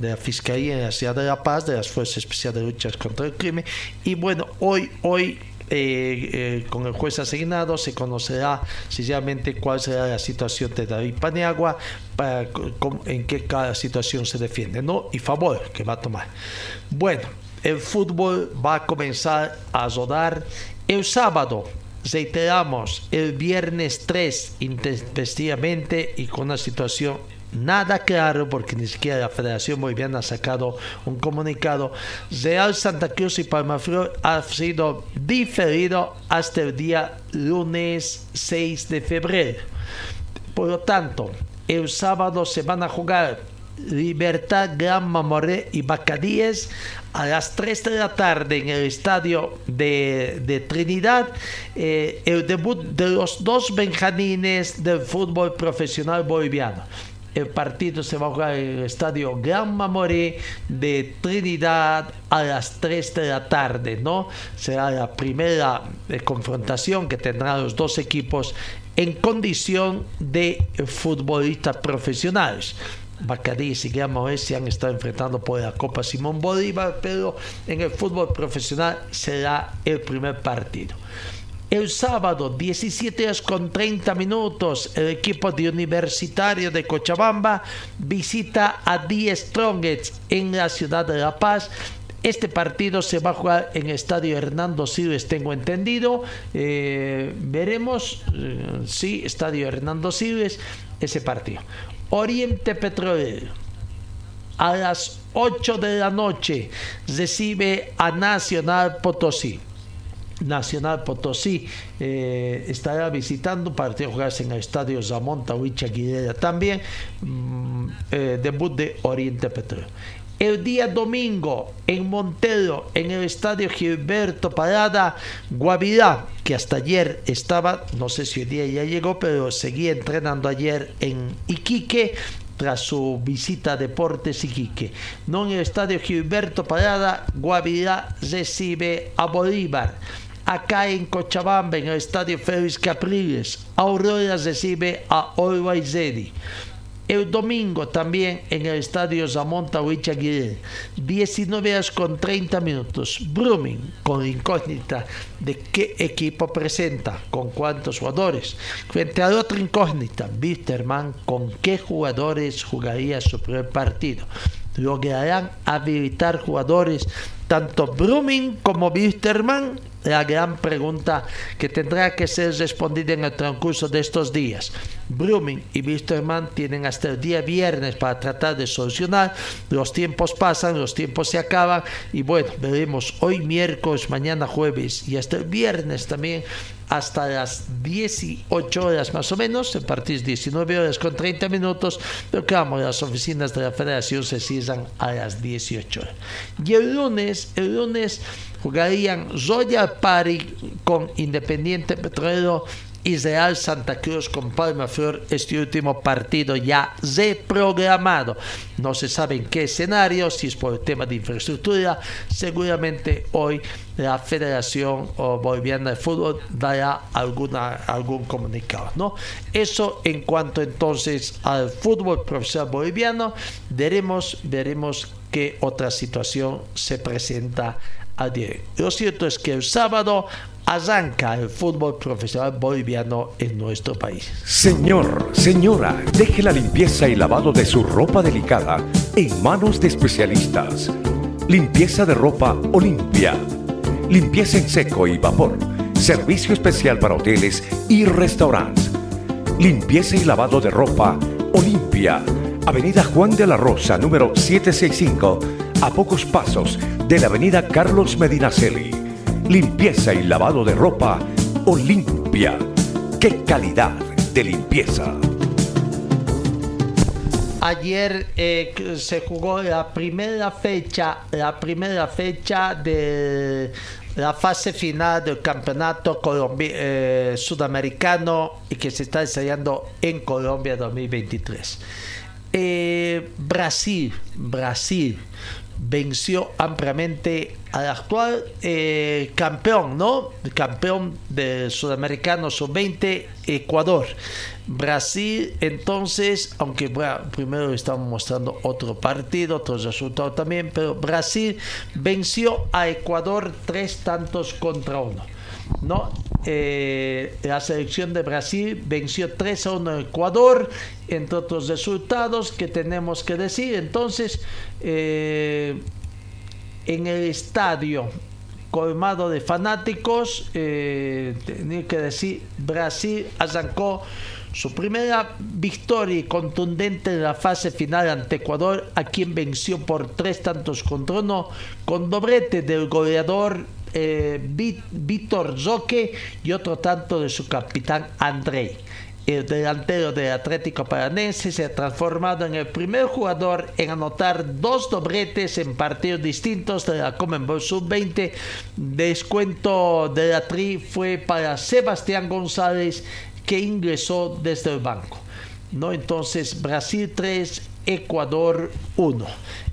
de la Fiscalía en la Ciudad de La Paz, de las Fuerzas Especiales de Luchas contra el Crimen. Y bueno, hoy, hoy eh, eh, con el juez asignado se conocerá sencillamente cuál será la situación de David Paniagua, para, en qué cada situación se defiende, ¿no? Y favor que va a tomar. Bueno, el fútbol va a comenzar a rodar el sábado. Reiteramos, el viernes 3 intempestivamente y con una situación nada claro porque ni siquiera la Federación Boliviana ha sacado un comunicado. Real Santa Cruz y Palmaflor ha sido diferido hasta el día lunes 6 de febrero. Por lo tanto, el sábado se van a jugar Libertad, Gran Mamoré y Bacadíes a las 3 de la tarde en el estadio de, Trinidad eh, el debut de los dos benjanines del fútbol profesional boliviano el partido se va a jugar en el estadio Gran Mamoré de Trinidad a las 3 de la tarde, ¿no? Será la primera eh, confrontación que tendrán los dos equipos en condición de futbolistas profesionales. Bacadí y Gran Mamoré se han estado enfrentando por la Copa Simón Bolívar, pero en el fútbol profesional será el primer partido. El sábado, 17 horas con 30 minutos, el equipo de Universitario de Cochabamba visita a Die Strongets en la ciudad de La Paz. Este partido se va a jugar en el estadio Hernando Siles, tengo entendido. Eh, veremos, eh, sí, estadio Hernando Siles, ese partido. Oriente Petrolero. A las 8 de la noche recibe a Nacional Potosí. Nacional Potosí eh, estará visitando para jugarse en el estadio Zamonta Huicha También mm, eh, debut de Oriente Petróleo. El día domingo en Montero, en el estadio Gilberto Parada, Guavirá, que hasta ayer estaba, no sé si hoy día ya llegó, pero seguía entrenando ayer en Iquique, tras su visita a Deportes Iquique. No en el estadio Gilberto Parada, Guavirá recibe a Bolívar acá en Cochabamba, en el estadio Félix Capriles. Aurora recibe a Always El domingo también en el estadio Zamonta Huichaguirre, 19 horas con 30 minutos. Brumming con incógnita de qué equipo presenta, con cuántos jugadores. Frente a otra incógnita, Wisterman con qué jugadores jugaría su primer partido. Lograrán habilitar jugadores tanto Brumming como Wisterman la gran pregunta que tendrá que ser respondida en el transcurso de estos días. Brumming y Wisterman tienen hasta el día viernes para tratar de solucionar. Los tiempos pasan, los tiempos se acaban y bueno, veremos hoy miércoles, mañana jueves y hasta el viernes también hasta las 18 horas más o menos, el partido es 19 horas con 30 minutos, pero claro, las oficinas de la federación se cierran a las 18 horas. Y el lunes, el lunes jugarían Royal Party con Independiente Petrolero Real Santa Cruz con Palma Flor este último partido ya reprogramado. No se sabe en qué escenario, si es por el tema de infraestructura. Seguramente hoy la Federación Boliviana de Fútbol dará alguna, algún comunicado. ¿no? Eso en cuanto entonces al fútbol profesional boliviano, veremos, veremos qué otra situación se presenta lo cierto es que el sábado arranca el fútbol profesional boliviano en nuestro país.
Señor, señora, deje la limpieza y lavado de su ropa delicada en manos de especialistas. Limpieza de ropa Olimpia. Limpieza en seco y vapor. Servicio especial para hoteles y restaurantes. Limpieza y lavado de ropa Olimpia. Avenida Juan de la Rosa, número 765, a pocos pasos de la avenida Carlos Medinaceli. Limpieza y lavado de ropa Olimpia. ¡Qué calidad de limpieza!
Ayer eh, se jugó la primera fecha, la primera fecha de la fase final del campeonato eh, sudamericano y que se está ensayando en Colombia 2023. Eh, Brasil, Brasil venció ampliamente al actual eh, campeón, ¿no? Campeón del Sudamericano Sub-20, Ecuador. Brasil, entonces, aunque primero estamos mostrando otro partido, otros resultados también, pero Brasil venció a Ecuador tres tantos contra uno. ¿no? Eh, la selección de Brasil venció 3 a 1 a Ecuador, entre otros resultados que tenemos que decir. Entonces, eh, en el estadio colmado de fanáticos, eh, tenía que decir, Brasil arrancó su primera victoria contundente en la fase final ante Ecuador, a quien venció por tres tantos contra uno, con doblete del goleador eh, Víctor Zoque y otro tanto de su capitán Andrei. El delantero del Atlético Paranense se ha transformado en el primer jugador en anotar dos dobletes en partidos distintos de la Comenbol Sub-20. Descuento de la tri fue para Sebastián González que ingresó desde el banco. ¿no? Entonces Brasil 3, Ecuador 1.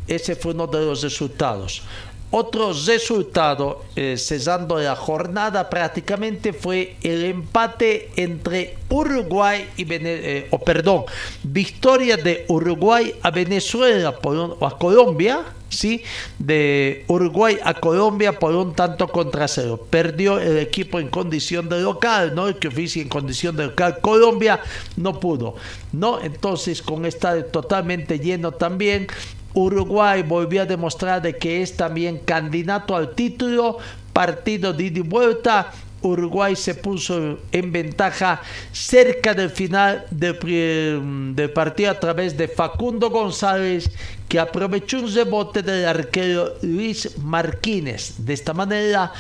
Ese fue uno de los resultados. Otro resultado, eh, cesando la jornada prácticamente, fue el empate entre Uruguay y Venezuela, eh, o perdón, victoria de Uruguay a Venezuela por a Colombia, ¿sí? De Uruguay a Colombia por un tanto contra cero. Perdió el equipo en condición de local, ¿no? El que oficia en condición de local. Colombia no pudo, ¿no? Entonces, con estadio totalmente lleno también, Uruguay volvió a demostrar de que es también candidato al título, partido de ida y vuelta. Uruguay se puso en ventaja cerca del final del, del, partido a través de Facundo González, que aprovechó un rebote del arquero Luis Martínez. De esta manera,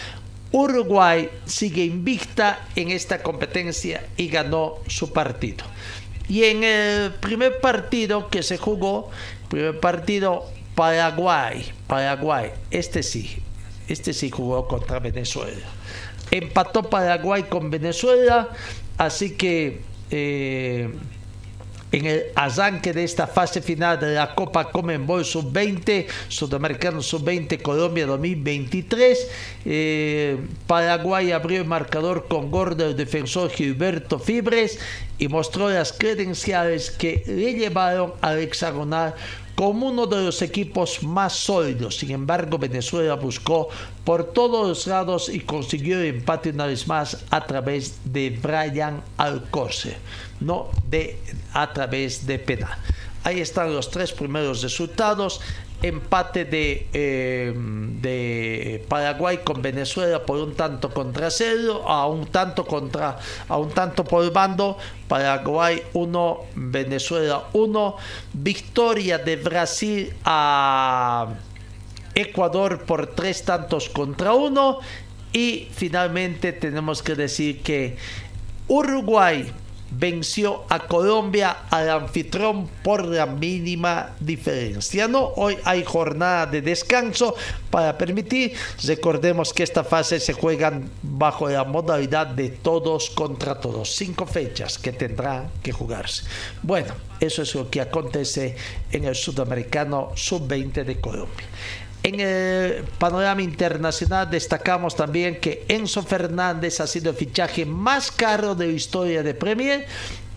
Uruguay sigue invicta en esta competencia y ganó su partido. Y en el primer partido que se jugó, Primer partido, Paraguay. Paraguay. Este sí. Este sí jugó contra Venezuela. Empató Paraguay con Venezuela. Así que eh, en el arranque de esta fase final de la Copa Comenbol Sub-20, Sudamericano Sub-20 Colombia 2023. Eh, Paraguay abrió el marcador con gol del defensor Gilberto Fibres y mostró las credenciales que le llevaron al hexagonal como uno de los equipos más sólidos. Sin embargo, Venezuela buscó por todos los lados y consiguió el empate una vez más a través de Brian Alcorce, no de a través de penal. Ahí están los tres primeros resultados empate de, eh, de Paraguay con Venezuela por un tanto contra cero, a un tanto contra, a un tanto por bando, Paraguay 1, Venezuela 1, victoria de Brasil a Ecuador por tres tantos contra uno. Y finalmente tenemos que decir que Uruguay venció a Colombia al anfitrión por la mínima diferencia. ¿no? Hoy hay jornada de descanso para permitir, recordemos que esta fase se juegan bajo la modalidad de todos contra todos, cinco fechas que tendrán que jugarse. Bueno, eso es lo que acontece en el sudamericano sub-20 de Colombia. En el panorama internacional destacamos también que Enzo Fernández ha sido el fichaje más caro de la historia de Premier.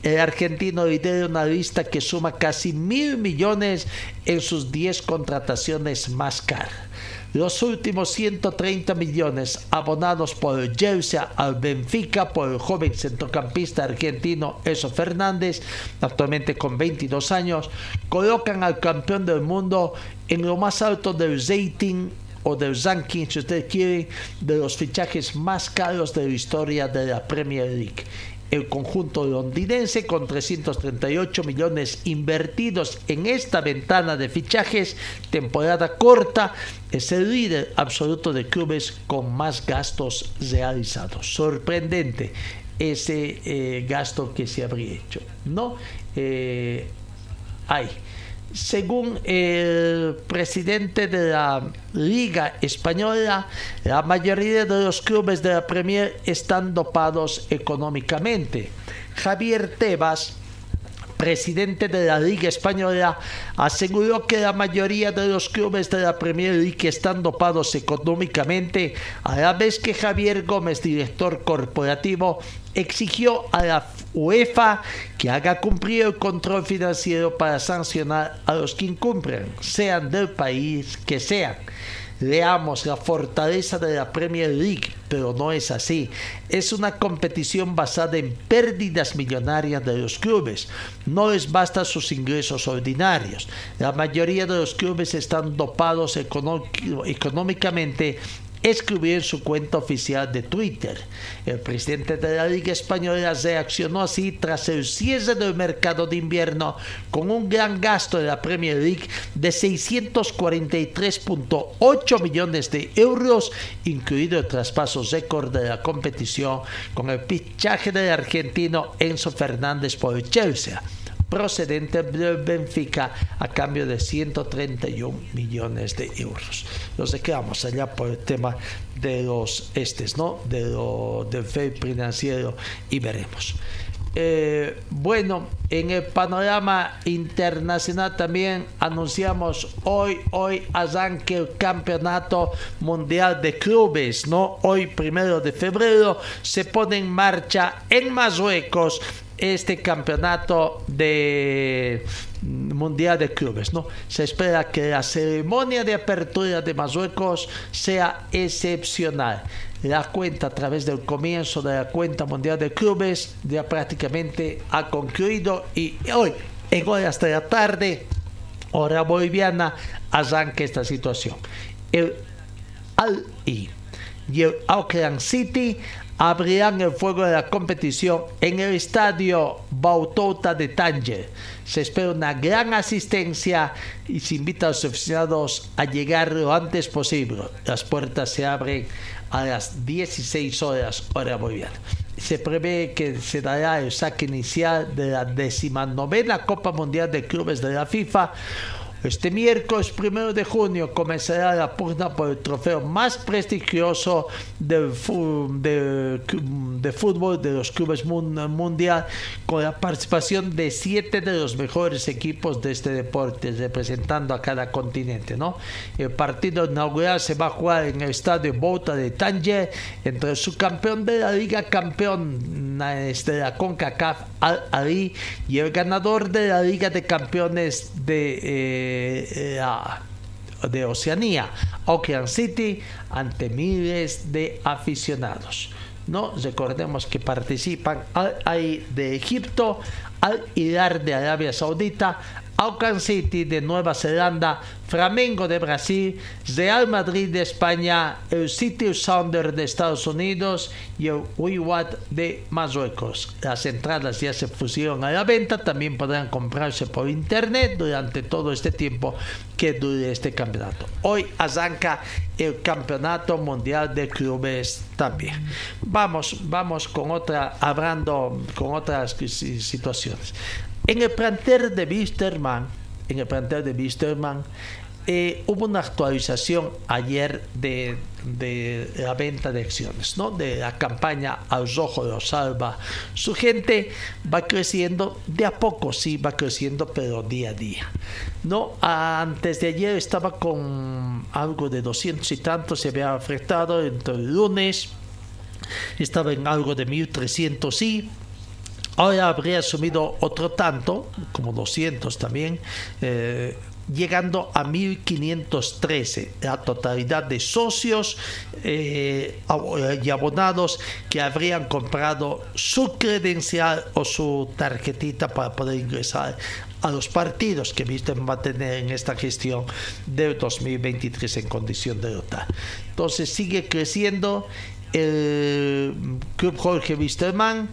El argentino lidera una lista que suma casi mil millones en sus 10 contrataciones más caras. Los últimos 130 millones abonados por Chelsea al Benfica por el joven centrocampista argentino Enzo Fernández, actualmente con 22 años, colocan al campeón del mundo en lo más alto del rating o del ranking, si usted quiere, de los fichajes más caros de la historia de la Premier League. El conjunto londinense con 338 millones invertidos en esta ventana de fichajes, temporada corta, es el líder absoluto de clubes con más gastos realizados. Sorprendente ese eh, gasto que se habría hecho, ¿no? Eh, hay. Según el presidente de la Liga Española, la mayoría de los clubes de la Premier están dopados económicamente. Javier Tebas, presidente de la Liga Española, aseguró que la mayoría de los clubes de la Premier League están dopados económicamente, a la vez que Javier Gómez, director corporativo, exigió a la UEFA que haga cumplir el control financiero para sancionar a los que incumplen, sean del país que sean. Leamos la fortaleza de la Premier League, pero no es así. Es una competición basada en pérdidas millonarias de los clubes. No les basta sus ingresos ordinarios. La mayoría de los clubes están dopados económicamente escribió en su cuenta oficial de Twitter. El presidente de la Liga Española reaccionó así tras el cierre del mercado de invierno con un gran gasto de la Premier League de 643.8 millones de euros, incluido el traspaso récord de la competición con el fichaje del argentino Enzo Fernández por el Chelsea procedente del Benfica a cambio de 131 millones de euros. Nos quedamos allá por el tema de los estes, ¿no? De lo, del FED financiero y veremos. Eh, bueno, en el panorama internacional también anunciamos hoy, hoy arranque el campeonato mundial de clubes, ¿no? Hoy, primero de febrero, se pone en marcha en Marruecos este campeonato de mundial de clubes, ¿no? Se espera que la ceremonia de apertura de Marruecos sea excepcional. La cuenta a través del comienzo de la cuenta mundial de clubes ya prácticamente ha concluido y hoy, en horas de la tarde, hora boliviana, arranca esta situación. El Al y el Auckland City abrirán el fuego de la competición en el estadio Bautota de Tánger. Se espera una gran asistencia y se invita a los aficionados a llegar lo antes posible. Las puertas se abren a las 16 horas hora boliviana. Se prevé que se dará el saque inicial de la decimanovena Copa Mundial de Clubes de la FIFA este miércoles primero de junio comenzará la pugna por el trofeo más prestigioso de, de, fútbol de los clubes mundial con la participación de siete de los mejores equipos de este deporte representando a cada continente. ¿no? El partido inaugural se va a jugar en el estadio Bota de Tanger entre su campeón de la liga campeón este, de la CONCACAF Al Ali y el ganador de la liga de campeones de eh, eh, de Oceanía, Auckland City, ante miles de aficionados. ¿no? Recordemos que participan hay de Egipto, Al Hilar de Arabia Saudita, Auckland City de Nueva Zelanda, Flamengo de Brasil, Real Madrid de España, el City Sounder de Estados Unidos y el Wiwat de Marruecos. Las entradas ya se pusieron a la venta, también podrán comprarse por internet durante todo este tiempo que dure este campeonato. Hoy arranca el Campeonato Mundial de Clubes también. Vamos, vamos con otra, hablando con otras situaciones. En el plantel de Wisterman, en el plantel de eh, hubo una actualización ayer de, la venta de acciones, ¿no? de la campaña Al Rojo de Salva. Su gente va creciendo de a poco, sí, va creciendo, pero día a día. ¿no? Antes de ayer estaba con algo de 200 y tantos, se había afectado entre el lunes, estaba en algo de 1300 y Ahora habría asumido otro tanto, como 200 también, eh, llegando a 1513, la totalidad de socios eh, y abonados que habrían comprado su credencial o su tarjetita para poder ingresar a los partidos que Visten va a tener en esta gestión del 2023 en condición de lotar. Entonces sigue creciendo el Club Jorge Wisterman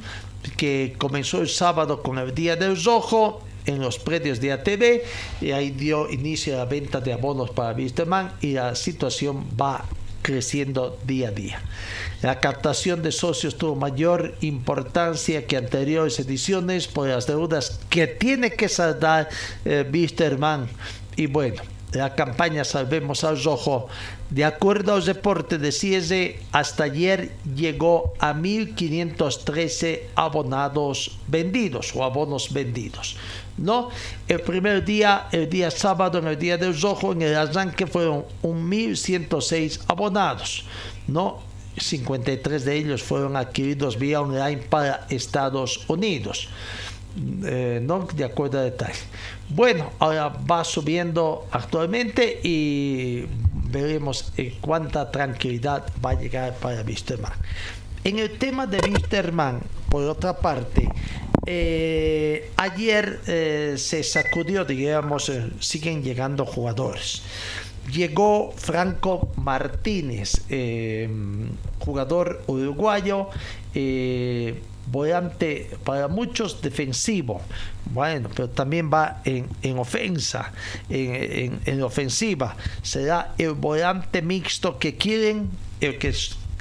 que comenzó el sábado con el Día del Rojo en los predios de ATV y ahí dio inicio a la venta de abonos para Wisterman y la situación va creciendo día a día. La captación de socios tuvo mayor importancia que anteriores ediciones por las deudas que tiene que saldar eh, y bueno, la campaña Salvemos al Rojo, de acuerdo al reporte de CIESE, hasta ayer llegó a 1.513 abonados vendidos o abonos vendidos. ¿no? El primer día, el día sábado, en el día del Rojo, en el arranque fueron 1.106 abonados. ¿no? 53 de ellos fueron adquiridos vía online para Estados Unidos. Eh, no de acuerdo a detalle. Bueno, ahora va subiendo actualmente y veremos en cuánta tranquilidad va a llegar para Wisterman. En el tema de Wisterman, por otra parte, eh, ayer eh, se sacudió, digamos, siguen llegando jugadores. Llegó Franco Martínez, jugador uruguayo volante para muchos defensivo, bueno, pero también va en, en ofensa, en, en, ofensiva. Será el volante mixto que quieren, el que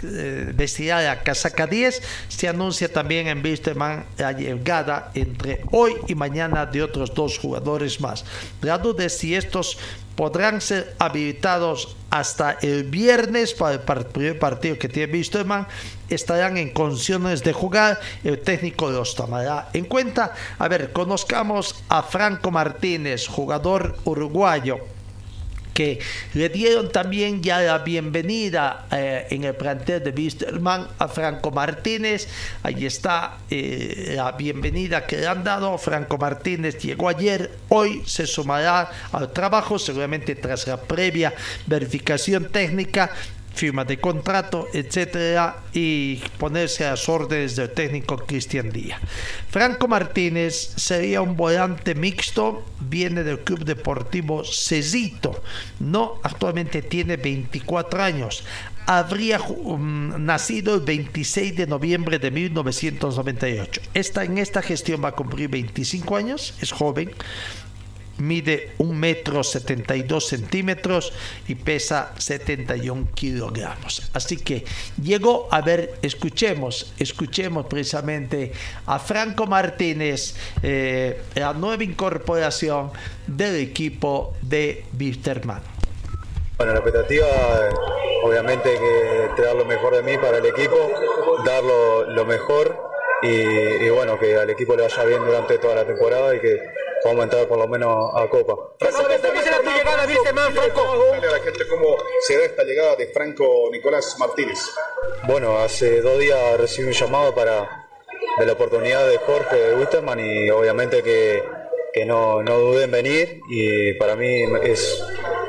eh, vestirá la casaca 10. Se anuncia también en Wisterman la llegada entre hoy y mañana de otros dos jugadores más. La duda es si estos podrán ser habilitados hasta el viernes para el primer partido que tiene Wisterman. Estarán en condiciones de jugar. El técnico los tomará en cuenta. A ver conozcamos a Franco Martínez jugador uruguayo que le dieron también ya la bienvenida eh, en el plantel de Wisterman a Franco Martínez. Ahí está eh, la bienvenida que le han dado. Franco Martínez llegó ayer, hoy se sumará al trabajo, seguramente tras la previa verificación técnica firma de contrato, etcétera, y ponerse a las órdenes del técnico Cristian Díaz. Franco Martínez sería un volante mixto, viene del Club Deportivo Cesito, no, actualmente tiene 24 años. Habría um, nacido el 26 de noviembre de 1998. Está en esta gestión va a cumplir 25 años, es joven, mide un metro 72 centímetros y pesa 71 kilogramos. Así que llegó a ver, escuchemos, escuchemos precisamente a Franco Martínez, eh, la nueva incorporación del equipo de Wisterman.
Bueno, la expectativa, obviamente, que traer lo mejor de mí para el equipo, dar lo, mejor y, y bueno, que al equipo le vaya bien durante toda la temporada y que vamos a entrar por lo menos a Copa.
la gente cómo se da esta llegada de Franco Nicolás Martínez.
Bueno, hace dos días recibí un llamado para de la oportunidad de Jorge Wisterman y obviamente que, que no, no dudé en venir y para mí es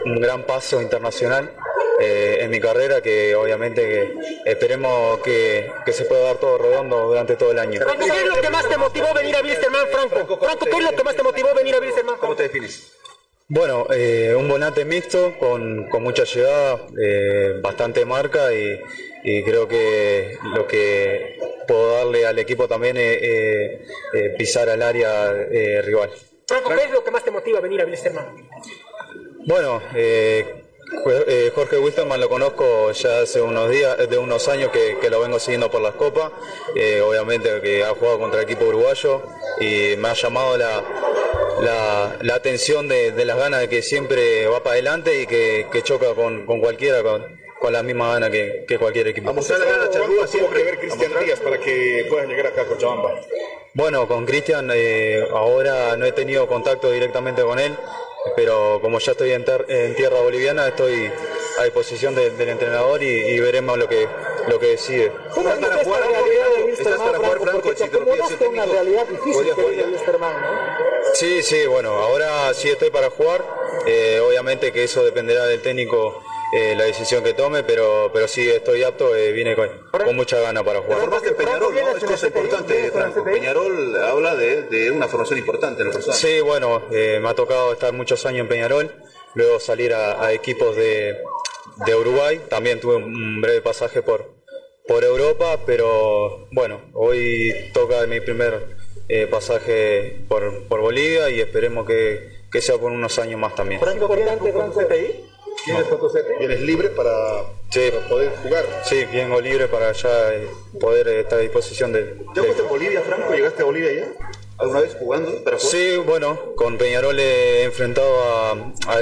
un gran paso internacional eh, en mi carrera que obviamente esperemos que, se pueda dar todo redondo durante todo el año.
Franco, ¿qué es lo que más te motivó venir a Wilstermann, Franco? Franco, ¿qué es lo que más te motivó venir a Wilstermann?
¿Cómo te defines?
Bueno, eh, un volante mixto con, mucha llegada, eh, bastante marca y, creo que lo que puedo darle al equipo también es pisar al área rival.
Franco, ¿qué es lo que más te motiva a venir a Wilstermann?
Bueno, eh, Jorge Wisterman lo conozco ya hace unos días, de unos años que, lo vengo siguiendo por las copas. Eh, obviamente que ha jugado contra el equipo uruguayo y me ha llamado la, la, atención de, las ganas de que siempre va para adelante y que, choca con, cualquiera, con, la misma gana que, cualquier equipo.
Vamos a la charlúa siempre ver Cristian Díaz para que puedan llegar acá a Cochabamba.
Bueno, con Cristian eh, ahora no he tenido contacto directamente con él pero como ya estoy en, tierra boliviana, estoy a disposición del entrenador y, veremos lo que lo que decide.
¿Cómo es para jugar ¿Estás para jugar Franco? Si te lo pides una realidad difícil que ¿no?
Sí, sí, bueno, ahora sí estoy para jugar. Eh, obviamente que eso dependerá del técnico eh, la decisión que tome, pero, pero sí estoy apto, eh, vine con, mucha gana para jugar.
Formaste en Peñarol, ¿no? Es importante, Franco. Peñarol habla de, una formación importante en los
Sí, bueno, eh, me ha tocado estar muchos años en Peñarol, luego salir a, equipos de, de, Uruguay, también tuve un breve pasaje por, por Europa, pero bueno, hoy toca mi primer eh, pasaje por, por, Bolivia y esperemos que, que, sea por unos años más también.
Franco, importante, Franco?
¿Tienes no. ¿Vienes libre para,
sí.
para, poder jugar?
Sí, vengo libre para ya eh, poder estar a disposición de...
¿Ya fuiste a Bolivia, Franco? ¿Llegaste a Bolivia ya? ¿Alguna vez jugando? Para
sí, bueno, con Peñarol he enfrentado a, a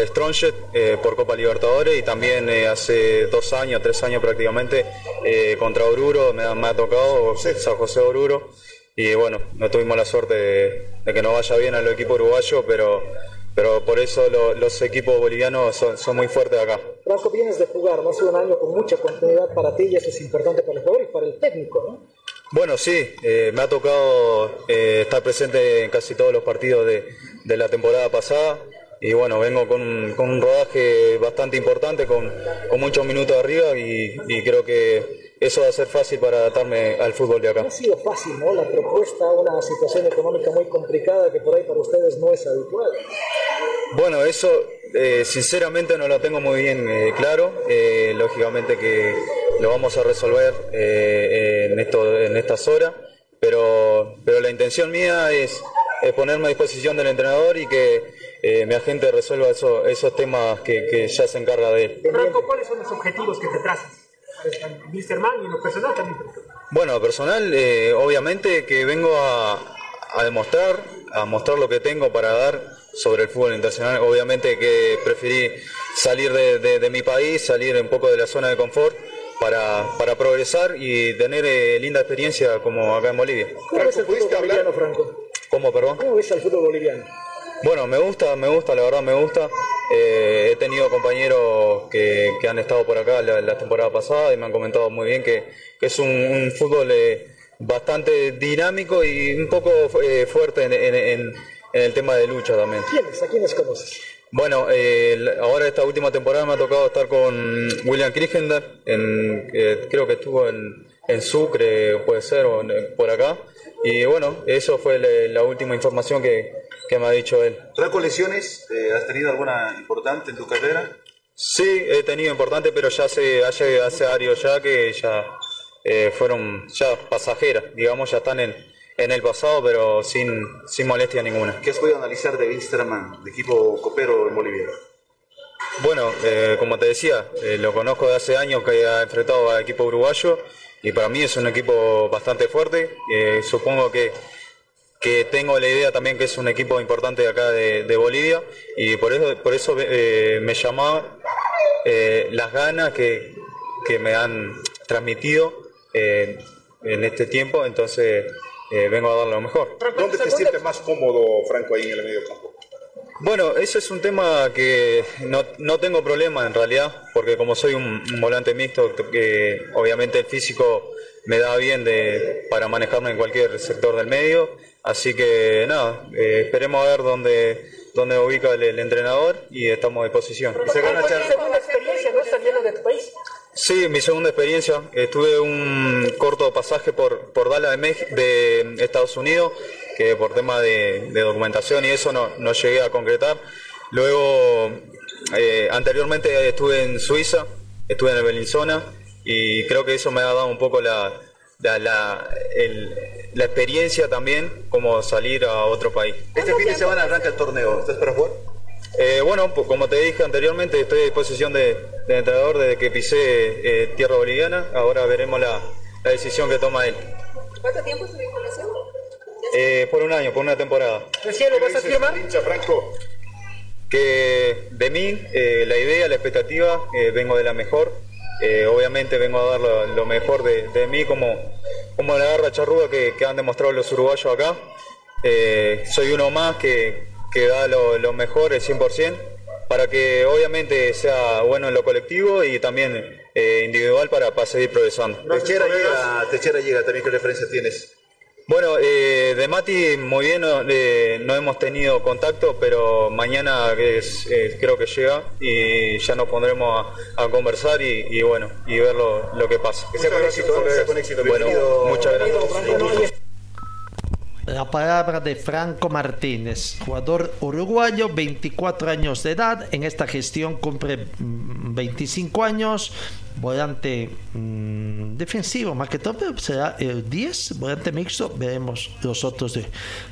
eh, por Copa Libertadores y también eh, hace dos años, tres años prácticamente, eh, contra Oruro, me, me, ha tocado sí. San José Oruro y bueno, no tuvimos la suerte de, de que no vaya bien al equipo uruguayo, pero, pero por eso lo, los equipos bolivianos son, son, muy fuertes acá.
Franco, vienes de jugar más de un año con mucha continuidad para ti y eso es importante para el jugador y para el técnico, ¿no?
Bueno, sí, eh, me ha tocado eh, estar presente en casi todos los partidos de, de la temporada pasada y bueno, vengo con, con, un rodaje bastante importante, con, con muchos minutos arriba y, y, creo que eso va a ser fácil para adaptarme al fútbol de acá.
No ha sido fácil, ¿no? La propuesta, una situación económica muy complicada que por ahí para ustedes no es habitual.
Bueno, eso eh, sinceramente no lo tengo muy bien eh, claro. Eh, lógicamente que lo vamos a resolver eh, en, esto, en estas horas, pero, pero la intención mía es, es, ponerme a disposición del entrenador y que mi agente resuelva eso, esos temas que, que, ya se encarga de él.
Franco, ¿cuáles son los objetivos que te trazas? Mr. Man y lo personal también.
Bueno, personal, obviamente que vengo a, a demostrar, a mostrar lo que tengo para dar sobre el fútbol internacional. Obviamente que preferí salir de, de, de, mi país, salir un poco de la zona de confort para, para progresar y tener eh, linda experiencia como acá en Bolivia.
¿Cómo ves el fútbol boliviano, Franco?
¿Cómo, perdón?
¿Cómo ves el fútbol boliviano?
Bueno, me gusta, me gusta, la verdad me gusta. Eh, he tenido compañeros que, que, han estado por acá la, la, temporada pasada y me han comentado muy bien que, que es un, un fútbol eh, bastante dinámico y un poco eh, fuerte en, en, en, en, el tema de lucha también.
¿Quiénes? ¿A quiénes conoces?
Bueno, eh, ahora esta última temporada me ha tocado estar con William Kriegender, en, eh, creo que estuvo en, en, Sucre, puede ser, o por acá. Y bueno, eso fue la, la última información que, que, me ha dicho él.
¿Traco lesiones? Eh, ¿Has tenido alguna importante en tu carrera?
Sí, he tenido importante, pero ya hace, hace, hace años ya que ya eh, fueron ya pasajeras, digamos, ya están en, en el pasado, pero sin, sin molestia ninguna.
¿Qué has podido analizar de Winsterman, de equipo copero en Bolivia?
Bueno, eh, como te decía, eh, lo conozco de hace años que ha enfrentado al equipo uruguayo y para mí es un equipo bastante fuerte. Eh, supongo que, que tengo la idea también que es un equipo importante de acá de, de Bolivia y por eso, por eso me llamaba las ganas que, que, me han transmitido en este tiempo. Entonces eh, vengo a dar lo mejor.
¿Dónde te sientes más cómodo, Franco, ahí en el medio campo?
Bueno, ese es un tema que no, no tengo problema en realidad, porque como soy un, un, volante mixto, que obviamente el físico me da bien de, para manejarme en cualquier sector del medio, así que nada, eh, esperemos a ver dónde, dónde ubica el, el, entrenador y estamos a disposición.
¿Y se gana segunda experiencia no saliendo de tu país?
Sí, mi segunda experiencia. Estuve un corto pasaje por, por Dallas de, México, de Estados Unidos, que por tema de, de documentación y eso no, no, llegué a concretar. Luego, eh, anteriormente estuve en Suiza, estuve en el Bellinzona y creo que eso me ha dado un poco la, la, la, el, la experiencia también como salir a otro país.
Este fin de semana arranca el torneo. ¿Estás para jugar?
Eh, bueno, pues, como te dije anteriormente, estoy a disposición de, de entrenador desde que pisé eh, tierra boliviana. Ahora veremos la, la, decisión que toma él.
¿Cuánto tiempo es su vinculación?
Eh, por un año, por una temporada.
¿Recién lo vas a firmar?
Hincha, Franco?
Que de mí, eh, la idea, la expectativa, vengo de la mejor. obviamente vengo a dar lo, lo mejor de, de, mí como, como la garra charruda que, que han demostrado los uruguayos acá. soy uno más que que da lo, lo mejor, el 100%, para que obviamente sea bueno en lo colectivo y también eh, individual para, para, seguir progresando.
Techera llega, Techera llega, también qué referencia tienes.
Bueno, eh, de Mati muy bien, no, eh, no, hemos tenido contacto, pero mañana es, eh, creo que llega y ya nos pondremos a, a conversar y, y, bueno, y ver lo, lo que pasa.
Que sea con éxito, que sea con éxito.
Bueno, muchas gracias.
La palabra de Franco Martínez, jugador uruguayo, 24 años de edad, en esta gestión cumple 25 años, volante mmm, defensivo, más que todo será el 10, volante mixto, veremos los otros de,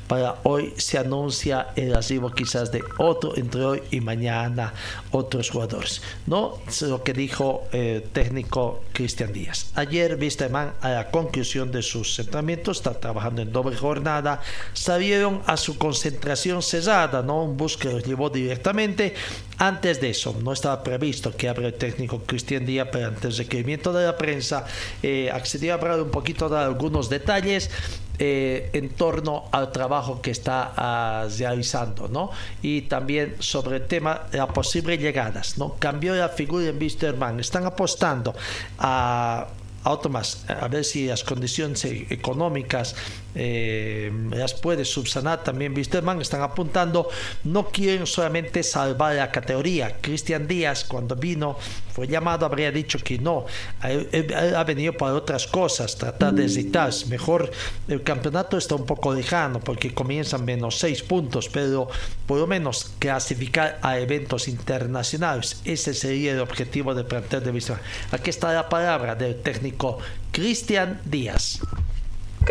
para hoy se anuncia el arribo quizás de otro entre hoy y mañana otros jugadores. No es lo que dijo el técnico Cristian Díaz. Ayer Wisterman a la conclusión de sus entrenamientos, está trabajando en doble jornada, salieron a su concentración cesada, ¿no? Un bus que los llevó directamente. Antes de eso, no estaba previsto que abra el técnico Cristian Díaz, pero ante el requerimiento de la prensa, eh, accedió a hablar un poquito de algunos detalles eh, en torno al trabajo que está uh, realizando, ¿no? Y también sobre el tema de las posibles llegadas, ¿no? Cambió la figura en Wisterman, están apostando a Automas, a ver si las condiciones económicas eh, las puede subsanar también Wisterman, están apuntando, no quieren solamente salvar la categoría. Cristian Díaz, cuando vino, fue llamado, habría dicho que no, ha venido para otras cosas, tratar de citar. Mejor el campeonato está un poco lejano porque comienzan menos seis puntos, pero por lo menos clasificar a eventos internacionales, ese sería el objetivo del plantel de Wisterman. Aquí está la palabra del técnico Cristian Díaz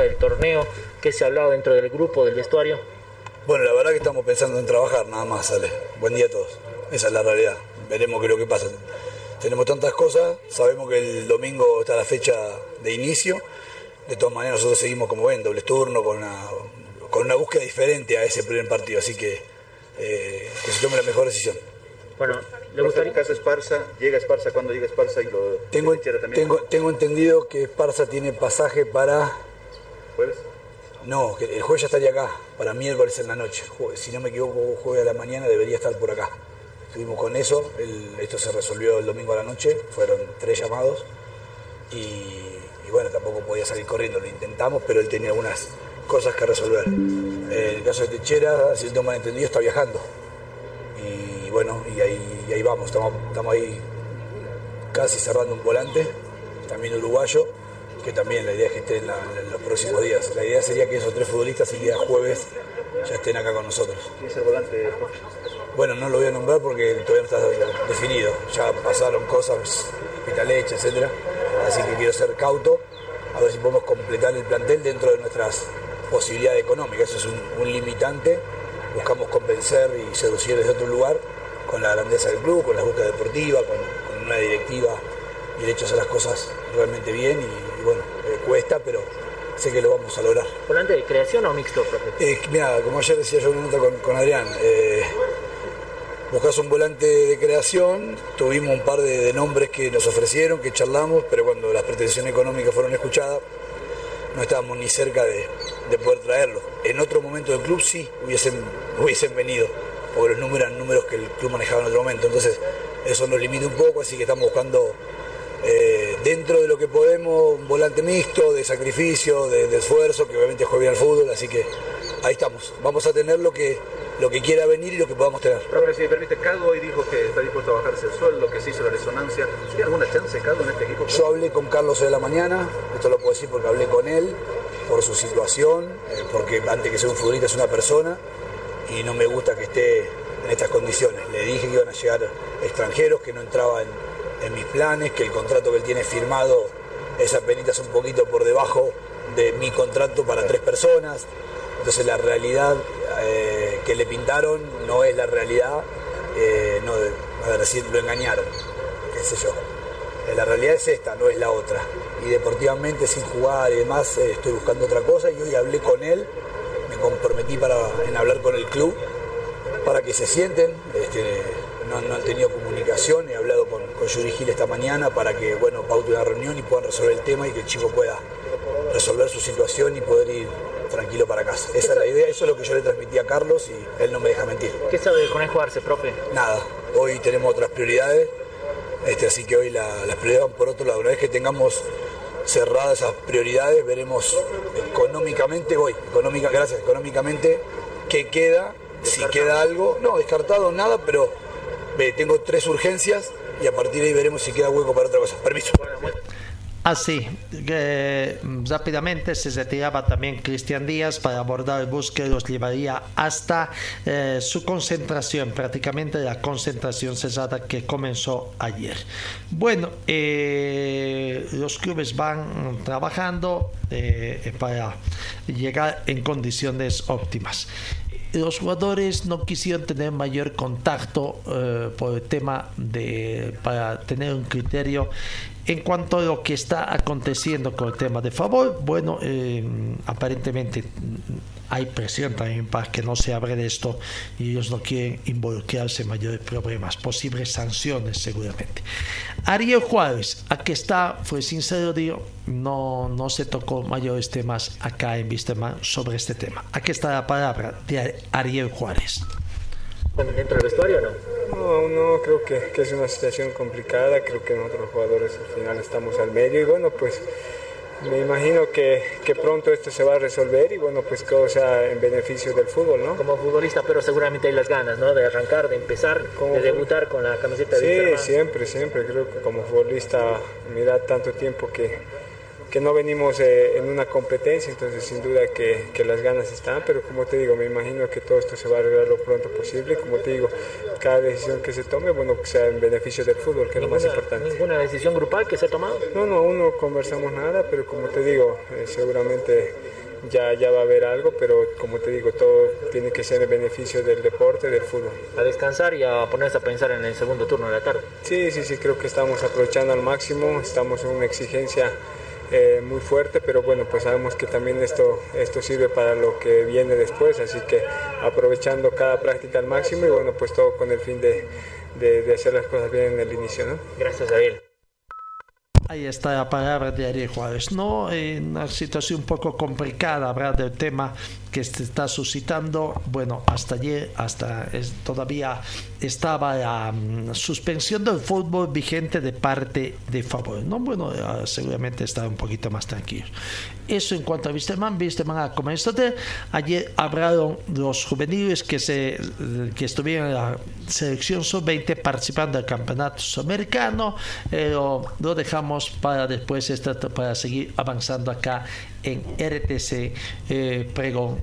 del torneo? ¿Qué se ha hablado dentro del grupo, del vestuario?
Bueno, la verdad que estamos pensando en trabajar, nada más, sale. Buen día a todos. Esa es la realidad. Veremos qué es lo que pasa. Tenemos tantas cosas, sabemos que el domingo está la fecha de inicio. De todas maneras, nosotros seguimos como ven, doble turno, con una, con una búsqueda diferente a ese primer partido. Así que eh, que se tome la mejor decisión.
Bueno, ¿le gustaría? En caso Esparza, llega Esparza cuando llega Esparza y lo
tengo, tengo, tengo entendido que Esparza tiene pasaje para
¿Jueves?
No, el jueves ya estaría acá, para miércoles en la noche. Si no me equivoco, jueves a la mañana debería estar por acá. Estuvimos con eso, esto se resolvió el domingo a la noche, fueron tres llamados y, bueno, tampoco podía salir corriendo, lo intentamos, pero él tenía algunas cosas que resolver. El caso de Techera, si no mal entendido, está viajando. Y bueno, y ahí, vamos, estamos, estamos ahí casi cerrando un volante, también uruguayo que también la idea es que estén en, los próximos días. La idea sería que esos tres futbolistas el día jueves ya estén acá con nosotros.
¿Quién es el volante?
Bueno, no lo voy a nombrar porque todavía no está definido. Ya pasaron cosas, leche, etcétera. Así que quiero ser cauto, a ver si podemos completar el plantel dentro de nuestras posibilidades económicas. Eso es un, limitante. Buscamos convencer y seducir desde otro lugar con la grandeza del club, con la búsqueda deportiva, con, con una directiva y el hecho de hacer las cosas realmente bien y, bueno, eh, cuesta, pero sé que lo vamos a lograr.
¿Volante de creación o mixto, profe?
Eh, mira, como ayer decía yo en una nota con, Adrián, eh, buscas un volante de creación, tuvimos un par de, nombres que nos ofrecieron, que charlamos, pero cuando las pretensiones económicas fueron escuchadas, no estábamos ni cerca de, poder traerlo. En otro momento del club sí hubiesen, hubiesen venido, porque los números eran números que el club manejaba en otro momento, entonces eso nos limita un poco, así que estamos buscando eh, dentro de lo que podemos, un volante mixto, de sacrificio, de, esfuerzo, que obviamente juega bien al fútbol, así que ahí estamos. Vamos a tener lo que, lo que quiera venir y lo que podamos tener.
Si me permite, Cado hoy dijo que está dispuesto a bajarse el sueldo, que se hizo la resonancia. ¿Tiene alguna chance Cado en este equipo?
Yo hablé con Carlos hoy de la mañana, esto lo puedo decir porque hablé con él, por su situación, eh, porque antes que ser un futbolista es una persona y no me gusta que esté en estas condiciones. Le dije que iban a llegar extranjeros, que no entraban en mis planes, que el contrato que él tiene firmado es apenas un poquito por debajo de mi contrato para tres personas. Entonces la realidad eh, que le pintaron no es la realidad, eh, no, a ver, decir, lo engañaron, qué sé yo. Eh, la realidad es esta, no es la otra. Y deportivamente, sin jugar y demás, estoy buscando otra cosa y hoy hablé con él, me comprometí para, en hablar con el club para que se sienten. Este, no, han tenido comunicación, he hablado con, con Yuri Gil esta mañana para que, bueno, paute una reunión y puedan resolver el tema y que el chico pueda resolver su situación y poder ir tranquilo para casa. Esa es la idea, eso es lo que yo le transmití a Carlos y él no me deja mentir.
¿Qué sabe del Conejo Arce, profe?
Nada, hoy tenemos otras prioridades, este, así que hoy las prioridades van por otro lado. Una vez que tengamos cerradas esas prioridades, veremos económicamente, voy, económica, gracias, económicamente, qué queda, si queda algo, no, descartado nada, pero tengo tres urgencias y a partir de ahí veremos si queda hueco para otra cosa. Permiso.
Así, que mm, rápidamente se retiraba también Cristian Díaz para abordar el bus que los llevaría hasta eh, su concentración, prácticamente la concentración cesada que comenzó ayer. Bueno, eh, los clubes van trabajando eh, para llegar en condiciones óptimas los jugadores no quisieron tener mayor contacto por el tema de para tener un criterio en cuanto a lo que está aconteciendo con el tema de favor, bueno, eh, aparentemente hay presión también para que no se abre de esto y ellos no quieren involucrarse en mayores problemas, posibles sanciones seguramente. Ariel Juárez, aquí está, fue sincero, digo, no, no se tocó mayores temas acá en Visteman sobre este tema. Aquí está la palabra de Ariel Juárez
dentro del vestuario o no?
No, no, creo que, que, es una situación complicada, creo que nosotros jugadores al final estamos al medio y bueno, pues me imagino que, que, pronto esto se va a resolver y bueno, pues sea en beneficio del fútbol, ¿no?
Como futbolista, pero seguramente hay las ganas, ¿no? De arrancar, de empezar, de debutar con la camiseta
de Sí, siempre, siempre, creo que como futbolista me da tanto tiempo que que no venimos eh, en una competencia, entonces sin duda que, que, las ganas están, pero como te digo, me imagino que todo esto se va a arreglar lo pronto posible, como te digo, cada decisión que se tome, bueno, que sea en beneficio del fútbol, que es lo más importante.
¿Ninguna decisión grupal que se ha tomado?
No, no, aún no conversamos nada, pero como te digo, eh, seguramente ya, ya va a haber algo, pero como te digo, todo tiene que ser en beneficio del deporte, del fútbol.
A descansar y a ponerse a pensar en el segundo turno de la tarde.
Sí, sí, sí, creo que estamos aprovechando al máximo, estamos en una exigencia eh, muy fuerte, pero bueno, pues sabemos que también esto, esto sirve para lo que viene después, así que aprovechando cada práctica al máximo y bueno, pues todo con el fin de, de, hacer las cosas bien en el inicio, ¿no?
Gracias, Ariel.
Ahí está la palabra de Ariel Juárez, ¿no? En una situación un poco complicada hablar del tema que se está suscitando. Bueno, hasta ayer, hasta todavía estaba la suspensión del fútbol vigente de parte de favor. No, bueno, seguramente está un poquito más tranquilo. Eso en cuanto a Wisterman, Wisterman ha comenzado. Ayer hablaron los juveniles que se que estuvieron en la selección sub-20 participando del campeonato sudamericano. Pero lo dejamos para después para seguir avanzando acá en RTC eh, Pregón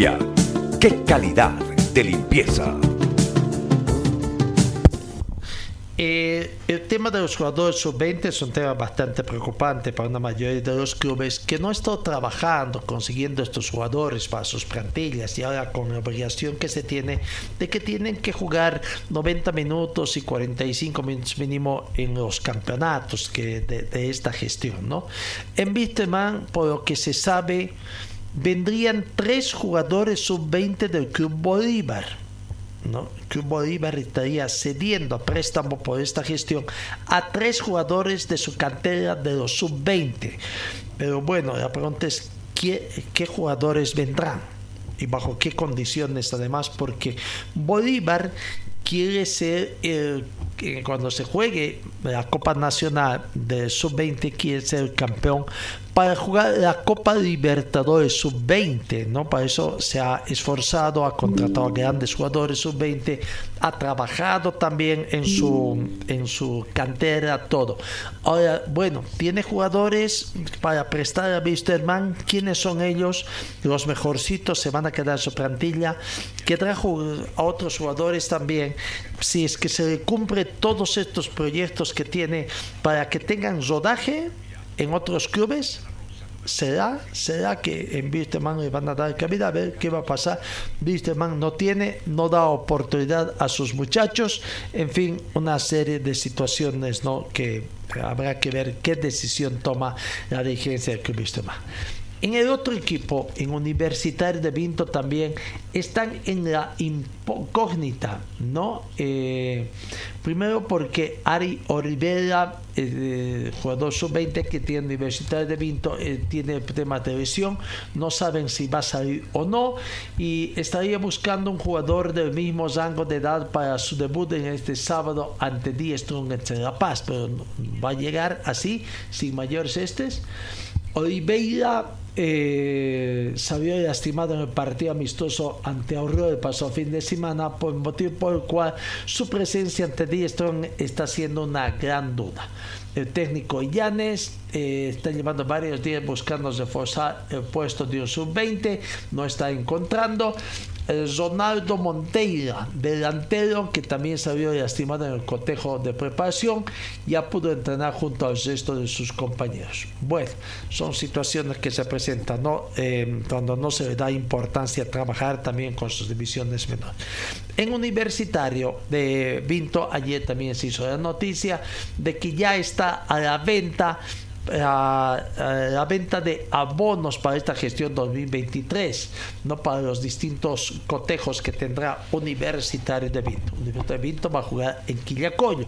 ¡Qué calidad de limpieza!
Eh, el tema de los jugadores sub-20 es un tema bastante preocupante para una mayoría de los clubes que no están trabajando consiguiendo estos jugadores para sus plantillas y ahora con la obligación que se tiene de que tienen que jugar 90 minutos y 45 minutos mínimo en los campeonatos que de, esta gestión. ¿no? En Wisterman, por lo que se sabe, vendrían tres jugadores sub-20 del Club Bolívar ¿no? que Bolívar estaría cediendo a préstamo por esta gestión a tres jugadores de su cantera de los sub-20. Pero bueno, la pregunta es, ¿qué, ¿qué jugadores vendrán? y bajo qué condiciones además, porque Bolívar quiere ser el cuando se juegue la Copa Nacional de Sub-20 quiere ser el campeón para jugar la Copa Libertadores Sub-20, ¿no? Para eso se ha esforzado, ha contratado a grandes jugadores Sub-20, ha trabajado también en su, en su cantera, todo. Ahora, bueno, tiene jugadores para prestar a Wisterman. ¿Quiénes son ellos? Los mejorcitos se van a quedar en su plantilla. Que trajo a otros jugadores también. Si es que se cumple todos estos proyectos que tiene para que tengan rodaje en otros clubes, será, será que en Wisterman le van a dar cabida a ver qué va a pasar. Wisterman no tiene, no da oportunidad a sus muchachos, en fin, una serie de situaciones ¿no? que habrá que ver qué decisión toma la dirigencia del club Wisterman. En el otro equipo, en Universitario de Vinto también están en la incógnita, ¿no? Eh, primero porque Ari Olivera, eh, jugador sub-20 que tiene Universitario de Vinto, eh, tiene tema de lesión, no saben si va a salir o no, y estaría buscando un jugador del mismo rango de edad para su debut en este sábado ante Strong en La Paz, pero va a llegar así, sin mayores estes. Oliveira eh, había lastimado en el partido amistoso ante Ahorro el pasado fin de semana, por motivo por el cual su presencia ante Strong está siendo una gran duda. El técnico Llanes eh, está llevando varios días buscando reforzar el puesto de un sub-20, no está encontrando. Ronaldo Monteira, delantero que también se había lastimado en el cotejo de preparación, ya pudo entrenar junto al resto de sus compañeros. Bueno, son situaciones que se presentan. Eh, cuando no se le da importancia trabajar también con sus divisiones menores. En Universitario de Vinto, ayer también se hizo la noticia de que ya está a la venta la, venta de abonos para esta gestión 2023, no para los distintos cotejos que tendrá Universitario de Vinto. Universitario de Vinto va a jugar en Quillacoyo.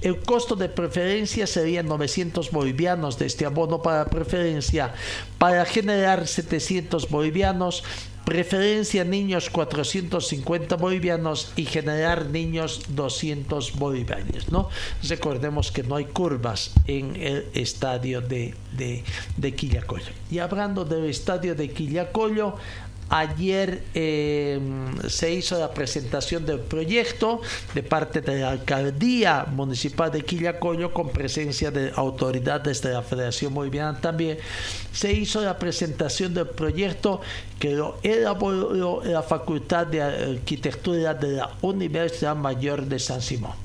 El costo de preferencia sería 900 bolivianos de este abono para preferencia para generar 700 bolivianos preferencia niños 450 bolivianos y generar niños 200 bolivianos, ¿no? Recordemos que no hay curvas en el estadio de, de, de Quillacollo. Y hablando del estadio de Quillacollo, Ayer eh, se hizo la presentación del proyecto de parte de la alcaldía municipal de Quillacoyo con presencia de autoridades de la Federación Boliviana también. Se hizo la presentación del proyecto que lo elaboró la Facultad de Arquitectura de la Universidad Mayor de San Simón.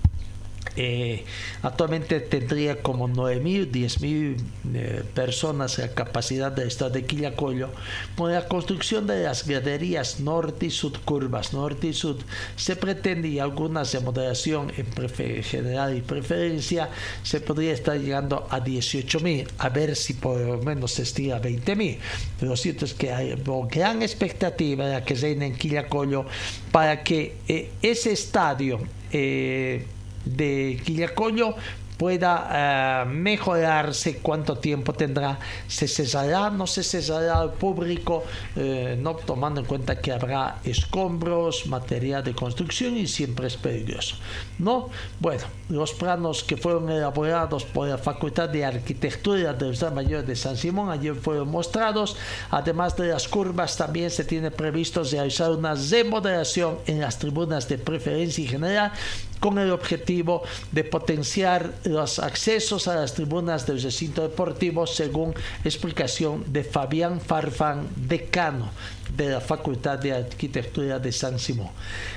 Eh, actualmente tendría como 9.000, 10.000 eh, personas la capacidad del estado de Quillacollo. Con la construcción de las graderías norte y sur curvas, norte y sur, se pretende y algunas de moderación en general y preferencia, se podría estar llegando a 18.000, a ver si por lo menos se estira a 20.000. Pero lo cierto es que hay gran expectativa de que reina en Quillacollo para que eh, ese estadio eh, de Quillacollo pueda eh, mejorarse, cuánto tiempo tendrá, se cesará, no se cesará al público, eh, no tomando en cuenta que habrá escombros, material de construcción y siempre es peligroso. ¿no? Bueno, los planos que fueron elaborados por la Facultad de Arquitectura de la Universidad Mayor de San Simón ayer fueron mostrados, además de las curvas también se tiene previsto realizar una remodelación en las tribunas de preferencia y general con el objetivo de potenciar los accesos a las tribunas del recinto deportivo según explicación de Fabián Farfán, decano de la Facultad de Arquitectura de San Simón.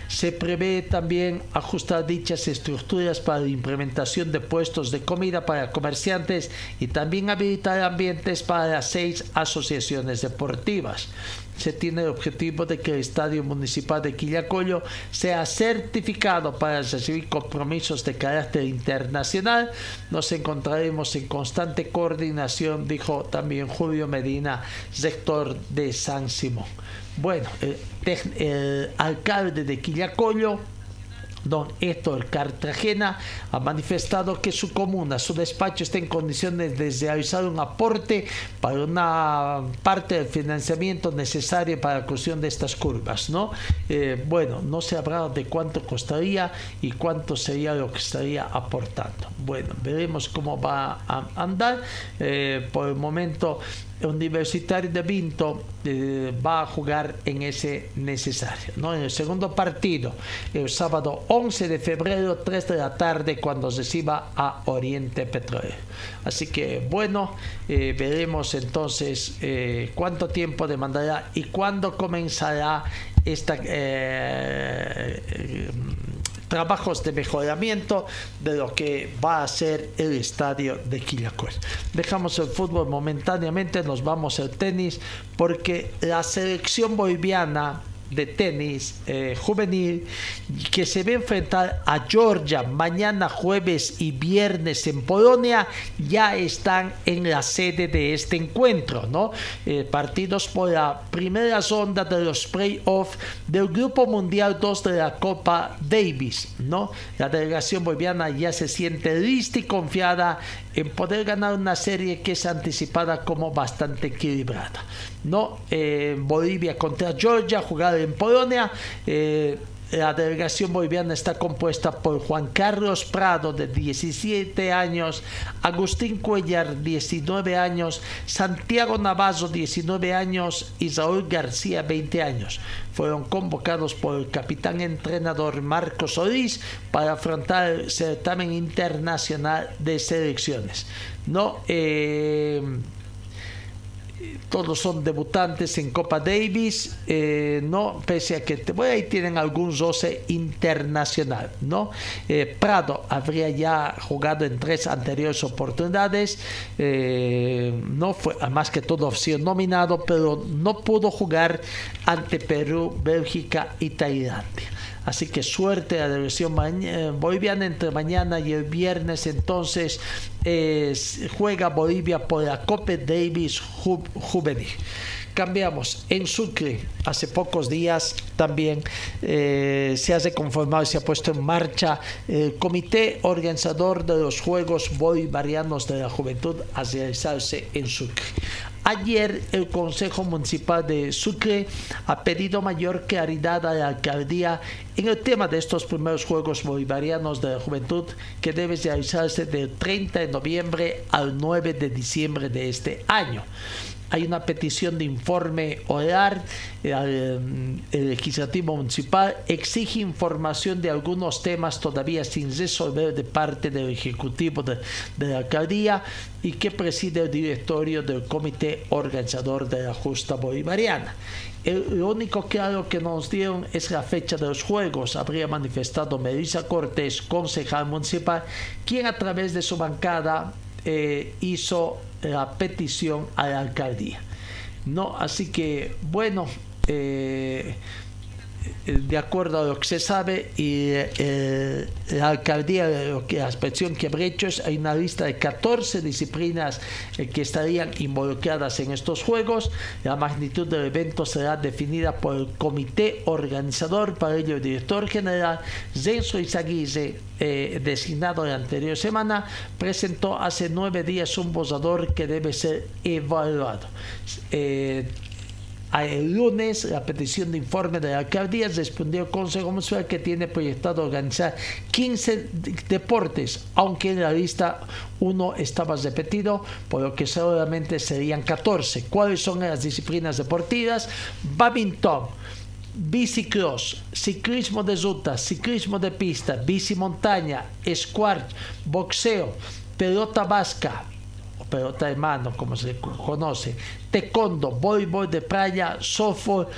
Se prevé también ajustar dichas estructuras para la implementación de puestos de comida para comerciantes y también habilitar ambientes para seis asociaciones deportivas se tiene el objetivo de que el Estadio Municipal de Quillacollo sea certificado para recibir compromisos de carácter internacional. Nos encontraremos en constante coordinación, dijo también Julio Medina, sector de San Simón. Bueno, el, alcalde de Quillacollo Don Héctor Cartagena ha manifestado que su comuna, su despacho está en condiciones de realizar un aporte para una parte del financiamiento necesario para la construcción de estas curvas. ¿no? Eh, bueno, no se ha hablado de cuánto costaría y cuánto sería lo que estaría aportando. Bueno, veremos cómo va a andar. Eh, por el momento Universitario de Vinto eh, va a jugar en ese necesario. ¿no? En el segundo partido, el sábado 11 de febrero, 3 de la tarde, cuando reciba a Oriente Petróleo. Así que bueno, eh, veremos entonces eh, cuánto tiempo demandará y cuándo comenzará esta trabajos de mejoramiento de lo que va a ser el estadio de Quillacuel. Dejamos el fútbol momentáneamente, nos vamos al tenis porque la selección boliviana de tenis eh, juvenil que se va a enfrentar a Georgia mañana jueves y viernes en Polonia ya están en la sede de este encuentro, ¿no? Eh, partidos por la primera ronda de los playoffs del Grupo Mundial 2 de la Copa Davis, ¿no? La delegación boliviana ya se siente lista y confiada en poder ganar una serie que es anticipada como bastante equilibrada. ¿no? Eh, Bolivia contra Georgia, jugada en Polonia. Eh, la delegación boliviana está compuesta por Juan Carlos Prado, de 17 años, Agustín Cuellar, 19 años, Santiago Navazo, 19 años y Saúl García, 20 años. Fueron convocados por el capitán entrenador Marcos Solís para afrontar el certamen internacional de selecciones. No, eh, todos son debutantes en Copa Davis, eh, no, pese a que bueno, ahí tienen algún roce internacional, ¿no? Eh, Prado habría ya jugado en tres anteriores oportunidades, eh, no fue, más que todo sido nominado, pero no pudo jugar ante Perú, Bélgica y Tailandia. Así que suerte a la versión boliviana entre mañana y el viernes. Entonces juega Bolivia por la Copa Davis Juvenil. Cambiamos. En Sucre, hace pocos días también eh, se ha reconformado y se ha puesto en marcha el comité organizador de los Juegos Bolivarianos de la Juventud a realizarse en Sucre. Ayer el Consejo Municipal de Sucre ha pedido mayor claridad a la alcaldía en el tema de estos primeros Juegos Bolivarianos de la Juventud que debe realizarse del 30 de noviembre al 9 de diciembre de este año hay una petición de informe orar el legislativo municipal exige información de algunos temas todavía sin resolver de parte del ejecutivo de, la alcaldía y que preside el directorio del comité organizador de la justa bolivariana. El, lo único claro que nos dieron es la fecha de los juegos. Habría manifestado Melissa Cortés, concejal municipal, quien a través de su bancada eh, hizo la petición a la alcaldía. No, así que bueno, eh, de acuerdo a lo que se sabe, y eh, la alcaldía, lo que, la expresión que hecho es, hay una lista de 14 disciplinas eh, que estarían involucradas en estos Juegos. La magnitud del evento será definida por el comité organizador, para ello el director general, Zenso Izaguirre, designado la anterior semana, presentó hace nueve días un borrador que debe ser evaluado el lunes, la petición de informe de la alcaldía respondió el Consejo Municipal que tiene proyectado organizar 15 deportes, aunque en la lista uno estaba repetido, por lo que solamente serían 14. ¿Cuáles son las disciplinas deportivas? Badminton, bicicross, ciclismo de ruta, ciclismo de pista, bici montaña, squash, boxeo, pelota vasca, pelota de mano, como se conoce, taekwondo, voleibol de playa, softball,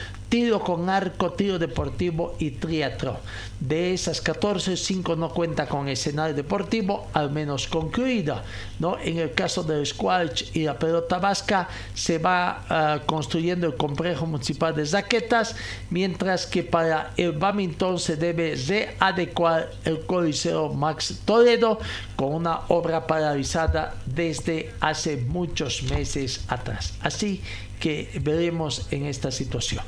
con arco, tiro deportivo y triatlón. De esas 14, 5 no cuenta con escenario deportivo, al menos concluido. ¿no? En el caso del squash y la pelota vasca, se va ah, construyendo el complejo municipal de Zaquetas, mientras que para el badminton se debe readecuar el Coliseo Max Toledo con una obra paralizada desde hace muchos meses atrás. Así que veremos en esta situación.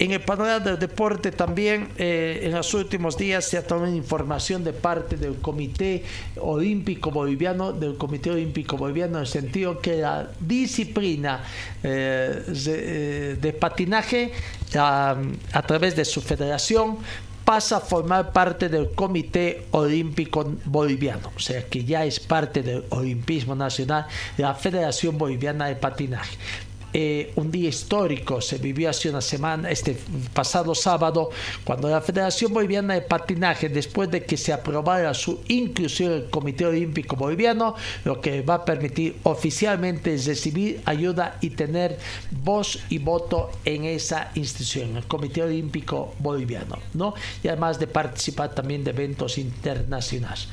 En el panorama del deporte también eh, en los últimos días se ha tomado información de parte del Comité Olímpico Boliviano, del Comité Olímpico Boliviano, en el sentido que la disciplina eh, de, de, patinaje a través de su federación pasa a formar parte del Comité Olímpico Boliviano, o sea que ya es parte del Olimpismo Nacional, de la Federación Boliviana de Patinaje. Eh, un día histórico se vivió hace una semana, este pasado sábado, cuando la Federación Boliviana de Patinaje, después de que se aprobara su inclusión en el Comité Olímpico Boliviano, lo que va a permitir oficialmente recibir ayuda y tener voz y voto en esa institución, el Comité Olímpico Boliviano, ¿no? Y además de participar también de eventos internacionales.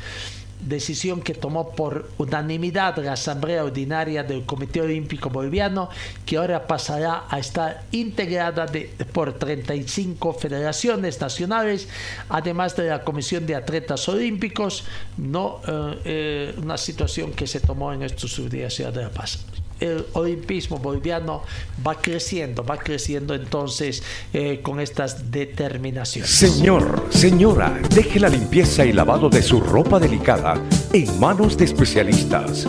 Decisión que tomó por unanimidad la Asamblea Ordinaria del Comité Olímpico Boliviano, que ahora pasará a estar integrada de, por 35 federaciones nacionales, además de la Comisión de Atletas Olímpicos, no eh, eh, una situación que se tomó en estos días de La Paz el olimpismo boliviano va creciendo, va creciendo entonces eh, con estas determinaciones.
Señor, señora, deje la limpieza y lavado de su ropa delicada en manos de especialistas.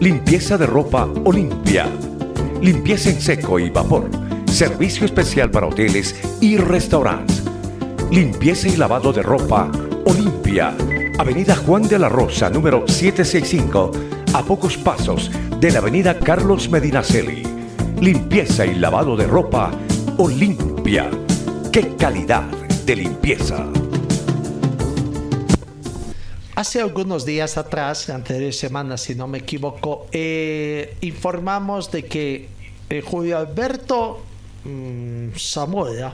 Limpieza de ropa Olimpia. Limpieza en seco y vapor. Servicio especial para hoteles y restaurantes. Limpieza y lavado de ropa Olimpia. Avenida Juan de la Rosa, número 765, a pocos pasos de la avenida Carlos Medinaceli. Limpieza y lavado de ropa Olimpia. ¡Qué calidad de limpieza!
Hace algunos días atrás, anteriores semanas si no me equivoco, eh, informamos de que eh, Julio Alberto mmm, Zamora,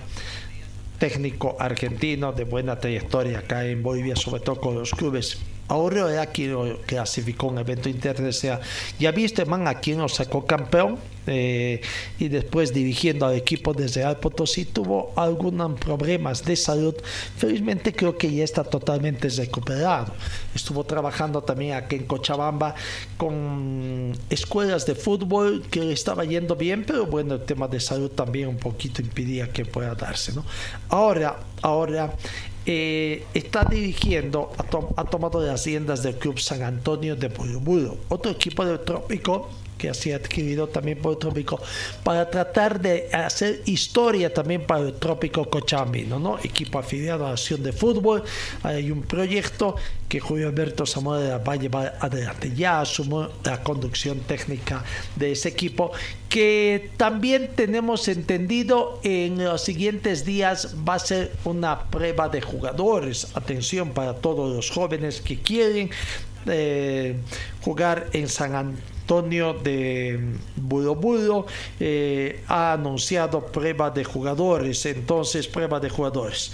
técnico argentino de buena trayectoria acá en Bolivia, sobre todo con los clubes Ahora es aquí lo clasificó un evento interno. O sea, ya viste, man, aquí nos sacó campeón eh, y después dirigiendo al equipo desde Real Potosí tuvo algunos problemas de salud. Felizmente creo que ya está totalmente recuperado. Estuvo trabajando también aquí en Cochabamba con escuelas de fútbol que le estaba yendo bien, pero bueno, el tema de salud también un poquito impedía que pueda darse. ¿no? Ahora, ahora eh, está dirigiendo, ha, tomado las riendas del Club San Antonio de Bulubulo, otro equipo del Trópico que ha adquirido también por el Trópico, para tratar de hacer historia también para el Trópico Cochambino, ¿no? Equipo afiliado a la Acción de Fútbol, hay un proyecto que Julio Alberto Zamora va a llevar adelante. Ya asumió la conducción técnica de ese equipo, que también tenemos entendido en los siguientes días va a ser una prueba de jugadores. Atención para todos los jóvenes que quieren eh, jugar en San Antonio Antonio de Budo eh, ha anunciado prueba de jugadores, entonces prueba de jugadores.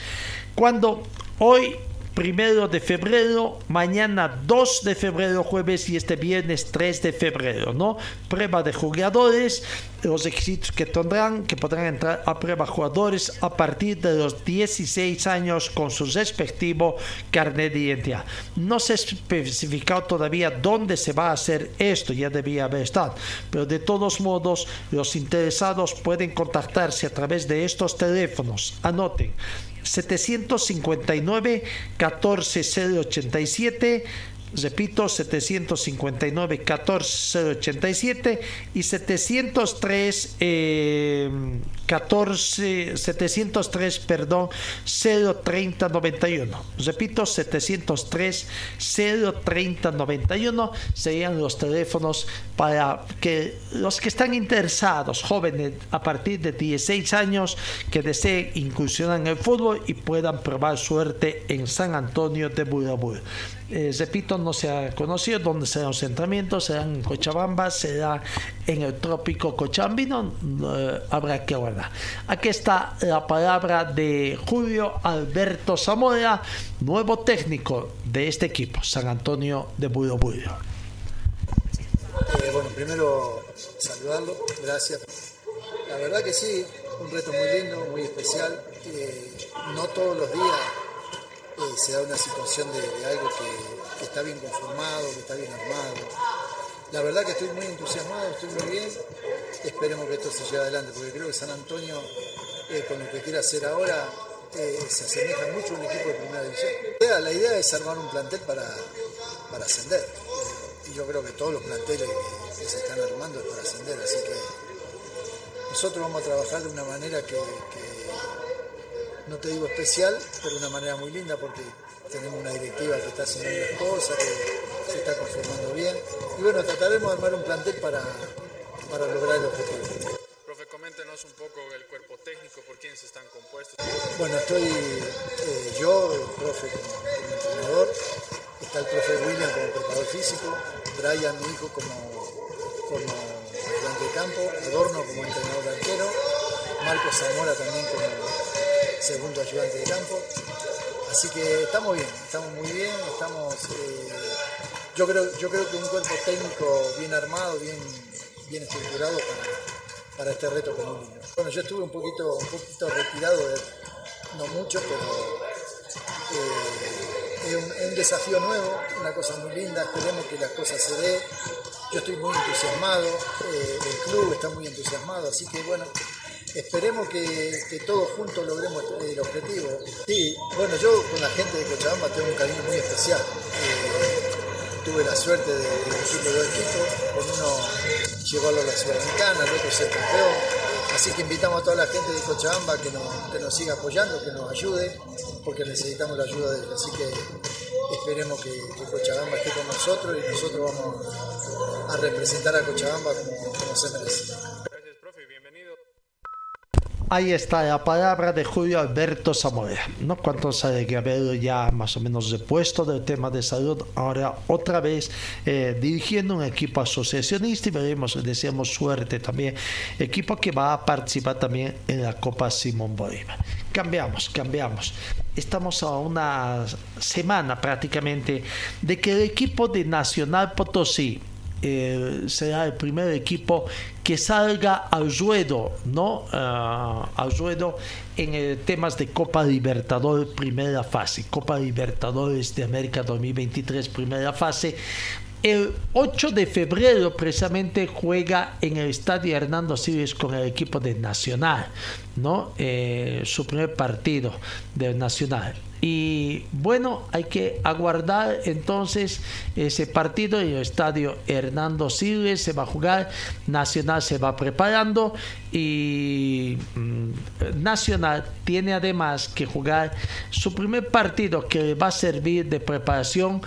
Cuando hoy primero de febrero, mañana 2 de febrero, jueves y este viernes 3 de febrero, ¿no? Prueba de jugadores, los requisitos que tendrán, que podrán entrar a prueba jugadores a partir de los 16 años con su respectivo carnet de identidad. No se ha especificado todavía dónde se va a hacer esto, ya debía haber estado, pero de todos modos los interesados pueden contactarse a través de estos teléfonos. Anoten 759 14087 repito 759 14087 y 703 eh, 14 703 perdón 030 91 repito 703 030 91 serían los teléfonos para que los que están interesados jóvenes a partir de 16 años que deseen incursionar en el fútbol y puedan probar suerte en San Antonio de Burabur eh, repito, no se ha conocido dónde serán los entrenamientos, serán en Cochabamba, será en el trópico Cochambino, eh, habrá que aguardar. Aquí está la palabra de Julio Alberto Zamora, nuevo técnico de este equipo, San Antonio de Budo
eh, bueno, primero saludarlo, gracias. La verdad que sí, un reto muy lindo, muy especial. no todos los días eh, se da una situación de, algo que, está bien conformado, que está bien armado. La verdad que estoy muy entusiasmado, estoy muy bien. Esperemos que esto se lleve adelante, porque creo que San Antonio, eh, con lo que quiere hacer ahora, eh, se asemeja mucho a un equipo de primera división. La idea es armar un plantel para, para ascender. Y yo creo que todos los planteles que, se están armando es para ascender. Así que nosotros vamos a trabajar de una manera que no te digo especial, pero una manera muy linda porque tenemos una directiva que está haciendo las cosas, que se está conformando bien. Y bueno, trataremos de armar un plantel para, para lograr el objetivo.
Profe, coméntenos un poco el cuerpo técnico, por quiénes están compuestos.
Bueno, estoy eh, yo, el profe como, entrenador, está el profe William como preparador físico, Brian, mi hijo, como, como ayudante de campo, Adorno como entrenador de arquero, Marcos Zamora también como segundo ayudante de campo. Así que estamos bien, estamos muy bien, estamos eh, yo creo, yo creo que un cuerpo técnico bien armado, bien, bien estructurado para, para este reto con Bueno, yo estuve un poquito, un poquito retirado, no mucho, pero eh, es, un, es, un, desafío nuevo, una cosa muy linda, esperemos que las cosas se den. Yo estoy muy entusiasmado, eh, el club está muy entusiasmado, así que bueno, esperemos que, que, todos juntos logremos el objetivo. Sí, bueno, yo con la gente de Cochabamba tengo un cariño muy especial. Eh, tuve la suerte de dirigir los dos equipos, con uno llegó a la Sudamericana, el otro ser campeón. Así que invitamos a toda la gente de Cochabamba que nos, que nos siga apoyando, que nos ayude, porque necesitamos la ayuda de ellos. Así que esperemos que, que, Cochabamba esté con nosotros y nosotros vamos a representar a Cochabamba como, como se merece.
Ahí está la palabra de Julio Alberto Zamora, ¿no? Cuánto sabe que haber ya más o menos repuesto del tema de salud, ahora otra vez eh, dirigiendo un equipo asociacionista y veremos, deseamos suerte también, equipo que va a participar también en la Copa Simón Bolívar. Cambiamos, cambiamos. Estamos a una semana prácticamente de que el equipo de Nacional Potosí eh, será el primer equipo que salga al ruedo, ¿no? Uh, al ruedo en eh, temas de Copa Libertadores primera fase, Copa Libertadores de América 2023 primera fase. El 8 de febrero precisamente juega en el estadio Hernando Siles con el equipo de Nacional, ¿no? Eh, su primer partido de Nacional. Y bueno, hay que aguardar entonces ese partido en el estadio Hernando Siles se va a jugar, Nacional se va preparando y mm, Nacional tiene además que jugar su primer partido que va a servir de preparación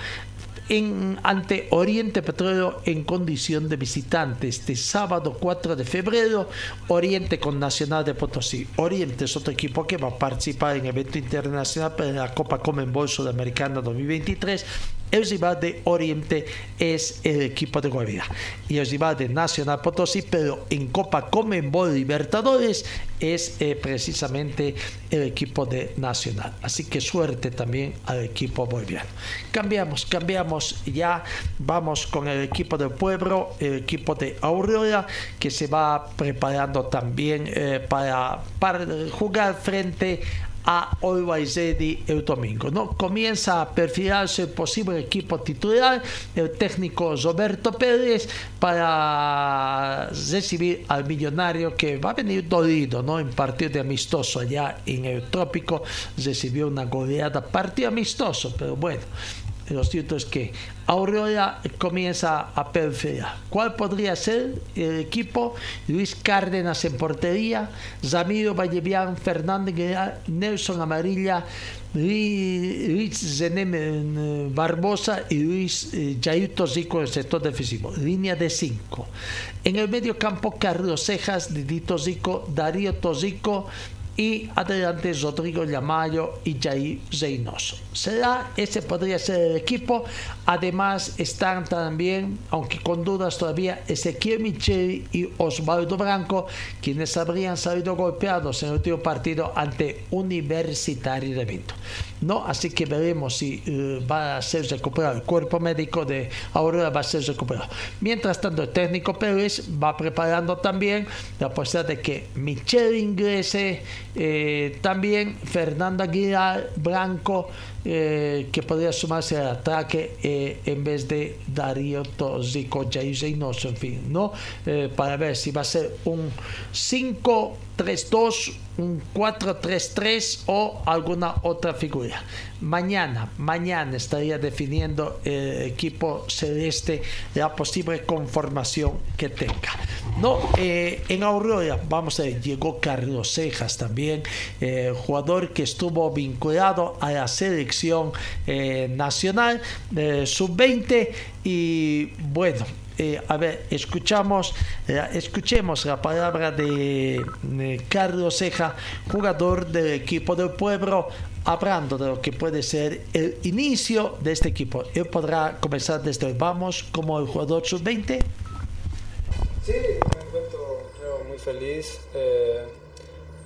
en, ante Oriente Petróleo en condición de visitante. Este sábado 4 de febrero, Oriente con Nacional de Potosí. Oriente es otro equipo que va a participar en evento internacional para la Copa Comenbol Sudamericana 2023 el rival de Oriente es el equipo de Guavirá y el rival de Nacional Potosí, pero en Copa Comenbol Libertadores es eh, precisamente el equipo de Nacional. Así que suerte también al equipo boliviano. Cambiamos, cambiamos ya. Vamos con el equipo del pueblo, el equipo de Aurora, que se va preparando también eh, para, para jugar frente a Always el domingo. ¿no? Comienza a perfilarse el posible equipo titular, el técnico Roberto Pérez, para recibir al millonario que va a venir dolido ¿no? en partido de amistoso allá en el trópico. Recibió una goleada, partido amistoso, pero bueno, lo cierto es que Aurora comienza a perfilar. ¿Cuál podría ser el equipo? Luis Cárdenas en portería, Ramiro Vallevián, Fernández Nelson Amarilla, Luis Zenem Barbosa y Luis eh, Jair Tosico en el sector defensivo. Línea de 5. En el medio campo, Carlos Cejas, Didito Zico, Darío Tosico, y adelante Rodrigo Llamayo y Jair Reynoso. Será, ese podría ser el equipo. Además están también, aunque con dudas todavía, Ezequiel Micheli y Osvaldo Branco, quienes habrían salido golpeados en el último partido ante Universitario de Vinto. ¿No? Así que veremos si uh, va a ser recuperado el cuerpo médico de Aurora, va a ser recuperado. Mientras tanto, el técnico Pérez va preparando también la posibilidad de que Michel ingrese, eh, también Fernando Aguilar Blanco, eh, que podría sumarse al ataque eh, en vez de Darío Tosico, Jair Reynoso, en fin, ¿no? Eh, para ver si va a ser un 5-3-2, un 4-3-3 o alguna otra figura. Mañana, mañana estaría definiendo el equipo celeste la posible conformación que tenga. No, eh, en Aurora, vamos a ver, llegó Carlos Cejas también, eh, jugador que estuvo vinculado a la selección eh, nacional sub-20 y bueno, eh, a ver, escuchamos, eh, escuchemos la palabra de, de, Carlos Ceja, jugador del equipo del pueblo, hablando de lo que puede ser el inicio de este equipo. Él podrá comenzar desde hoy. Vamos como el jugador sub-20.
Sí, me encuentro creo, muy feliz. Eh,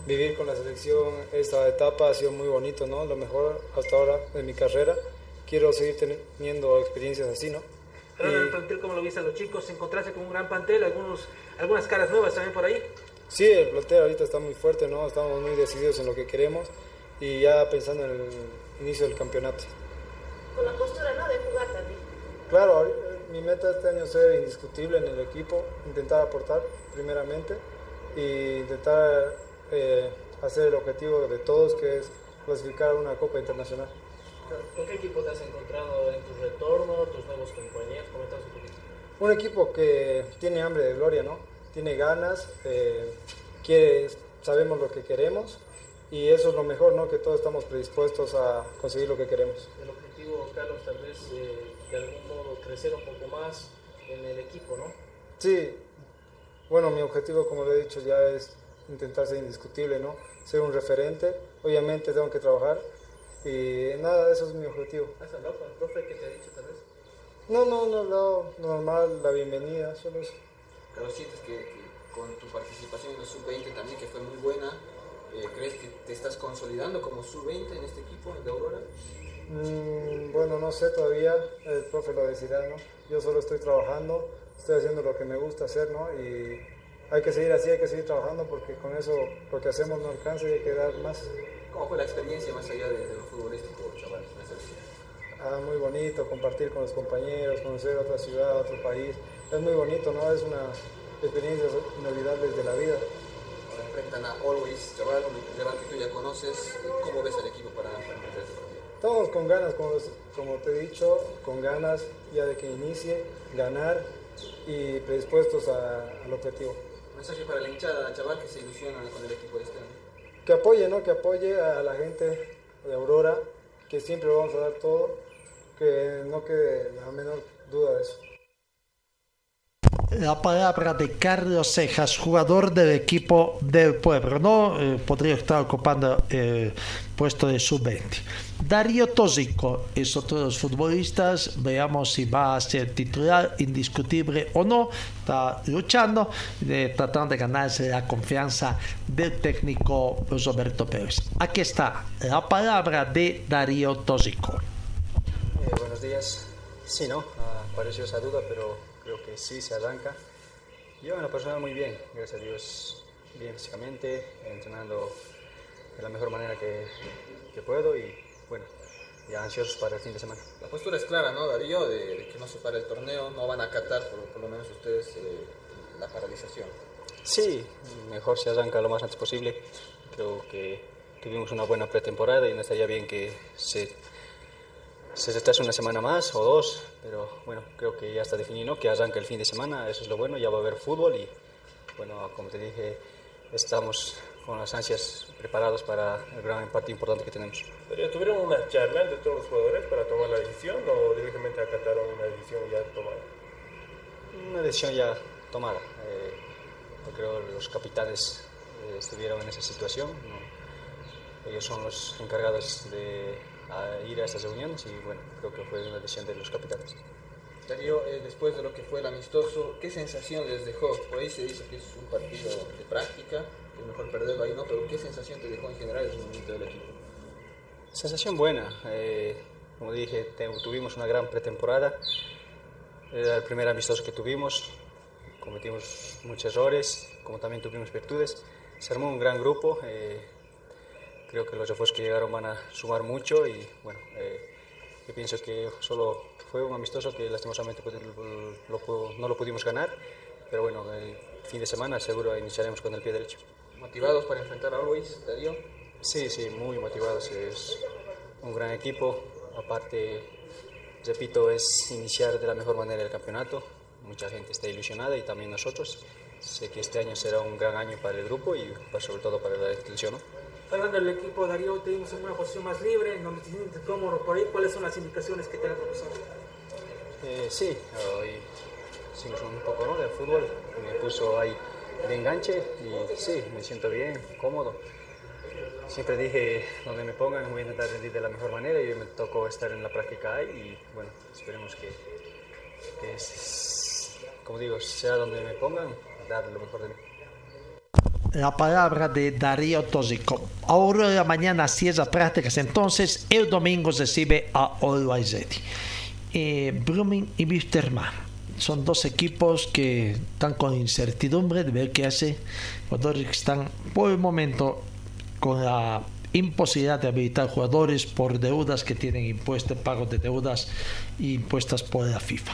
vivir con la selección esta etapa ha sido muy bonito, ¿no? Lo mejor hasta ahora de mi carrera. Quiero seguir teniendo experiencias así, ¿no?
el plantel, ¿cómo lo viste a los chicos? ¿Encontraste con un gran plantel? Algunos, ¿Algunas caras nuevas también por ahí?
Sí, el plantel ahorita está muy fuerte, ¿no? Estamos muy decididos en lo que queremos y ya pensando en el inicio del campeonato.
Con la postura, ¿no? De jugar también.
Claro, mi meta este año es ser indiscutible en el equipo, intentar aportar primeramente y intentar eh, hacer el objetivo de todos que es clasificar una Copa Internacional.
¿Con qué equipo te has encontrado en tu retorno, tus nuevos compañeros? Un poquito.
Un equipo que tiene hambre de gloria, ¿no? Tiene ganas, eh, quiere, sabemos lo que queremos y eso es lo mejor, ¿no? Que todos estamos predispuestos a conseguir lo que queremos.
El objetivo, Carlos, tal vez eh, de algún modo crecer un poco más en el equipo, ¿no?
Sí, bueno, mi objetivo, como lo he dicho, ya es intentar ser indiscutible, ¿no? Ser un referente. Obviamente tengo que trabajar, y nada, eso es mi objetivo.
¿Has hablado con el profe que te ha dicho tal vez?
No, no, no he hablado normal, la bienvenida, solo eso.
Carlos, sientes que, con tu participación en el Sub-20 también, que fue muy buena, eh, ¿crees que te estás consolidando como Sub-20 en este equipo de Aurora?
Mm, bueno, no sé todavía, el profe lo decidirá, ¿no? Yo solo estoy trabajando, estoy haciendo lo que me gusta hacer, ¿no? Y hay que seguir así, hay que seguir trabajando porque con eso lo que hacemos no alcanza y hay que dar más.
¿Cómo fue la experiencia más allá de, lo futbolístico, chaval?
Ah, muy bonito, compartir con los compañeros, conocer otra ciudad, otro país. Es muy bonito, ¿no? Es una experiencia inolvidable de la vida.
Ahora enfrentan a Always, chaval, un rival que tú ya conoces. ¿Cómo ves al equipo para, enfrentar este partido?
Todos con ganas, como, como te he dicho, con ganas ya de que inicie, ganar y predispuestos a, al objetivo.
Mensaje para la hinchada, chaval, que se ilusiona con el equipo de este año
que apoye, ¿no? Que apoye a la gente de Aurora, que siempre vamos a dar todo, que no quede la menor duda de eso.
La palabra de Carlos Cejas, jugador del equipo del pueblo, no eh, podría estar ocupando el puesto de sub-20. Darío Tóxico es otro de los futbolistas. Veamos si va a ser titular indiscutible o no. Está luchando, tratando de ganarse la confianza del técnico Roberto Pérez. Aquí está la palabra de Darío Tóxico.
Eh, buenos días. Sí, ¿no? apareció esa duda, pero creo que sí se arranca. Yo en lo personal muy bien, gracias a Dios, bien físicamente, entrenando de la mejor manera que, que puedo y bueno, ya ansiosos para el fin de semana.
La postura es clara, ¿no, Darío? De, que no se pare el torneo, no van a acatar, por, por lo menos ustedes, eh, la paralización.
Sí, mejor se arranca lo más antes posible. Creo que tuvimos una buena pretemporada y no estaría bien que se, se retrase una semana más o dos, pero bueno, creo que ya está definido que arranca el fin de semana, eso es lo bueno, ya va a haber fútbol y bueno, como te dije, estamos con las ansias preparados para el gran partido importante que tenemos.
¿Pero tuvieron una charla entre todos los jugadores para tomar la decisión o directamente acataron una decisión ya tomada?
Una decisión ya tomada. Eh, yo creo que los capitanes eh, estuvieron en esa situación. Ellos son los encargados de ir a estas reuniones y bueno, creo que fue una decisión de los capitanes.
Darío, eh, después de lo que fue el amistoso, ¿qué sensación les dejó? Por ahí se dice que es un partido de práctica, es mejor perderlo ahí, ¿no? Pero ¿qué sensación te dejó en general el rendimiento del equipo?
Sensación buena. Eh, como dije, tuvimos una gran pretemporada. Era el primer amistoso que tuvimos. Cometimos muchos errores, como también tuvimos virtudes. Se armó un gran grupo. Eh, creo que los refuerzos que llegaron van a sumar mucho y bueno, eh, yo pienso que solo fue un amistoso que lastimosamente pues, no lo pudimos ganar, pero bueno, el fin de semana seguro iniciaremos con el pie derecho.
¿Motivados para enfrentar a Always, Darío?
Sí, sí, muy motivados. Es un gran equipo. Aparte, repito, es iniciar de la mejor manera el campeonato. Mucha gente está ilusionada y también nosotros. Sé que este año será un gran año para el grupo y pues, sobre todo para la institución.
Hablando del equipo, Darío, tenemos una posición más libre, en donde te sientes cómodo por ahí. ¿Cuáles son las indicaciones que te da el profesor?
Eh, sí, hoy hicimos un poco ¿no? de fútbol. Me puso ahí de enganche y sí, me siento bien, cómodo. Siempre dije, donde me pongan voy a intentar rendir de la mejor manera y me tocó estar en la práctica ahí y bueno, esperemos que, como digo, sea donde me pongan, dar lo mejor de mí.
La palabra de Darío Tóxico. Ahora la mañana cierra prácticas, entonces el domingo recibe a Always eh, Brumming y Wisterman. Son dos equipos que están con incertidumbre de ver qué hace. Jugadores que están por el momento con la imposibilidad de habilitar jugadores por deudas que tienen impuestos, pagos de deudas impuestas por la FIFA.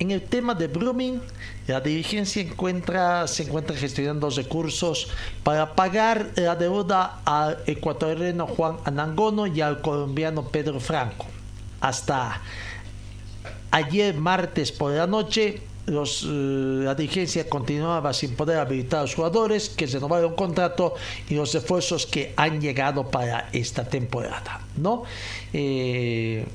En el tema de Brumming, la dirigencia encuentra, se encuentra gestionando recursos para pagar la deuda al ecuatoriano Juan Anangono y al colombiano Pedro Franco. Hasta ayer martes por la noche, los, eh, la dirigencia continuaba sin poder habilitar a los jugadores que renovaron contrato y los esfuerzos que han llegado para esta temporada. ¿no? Eh,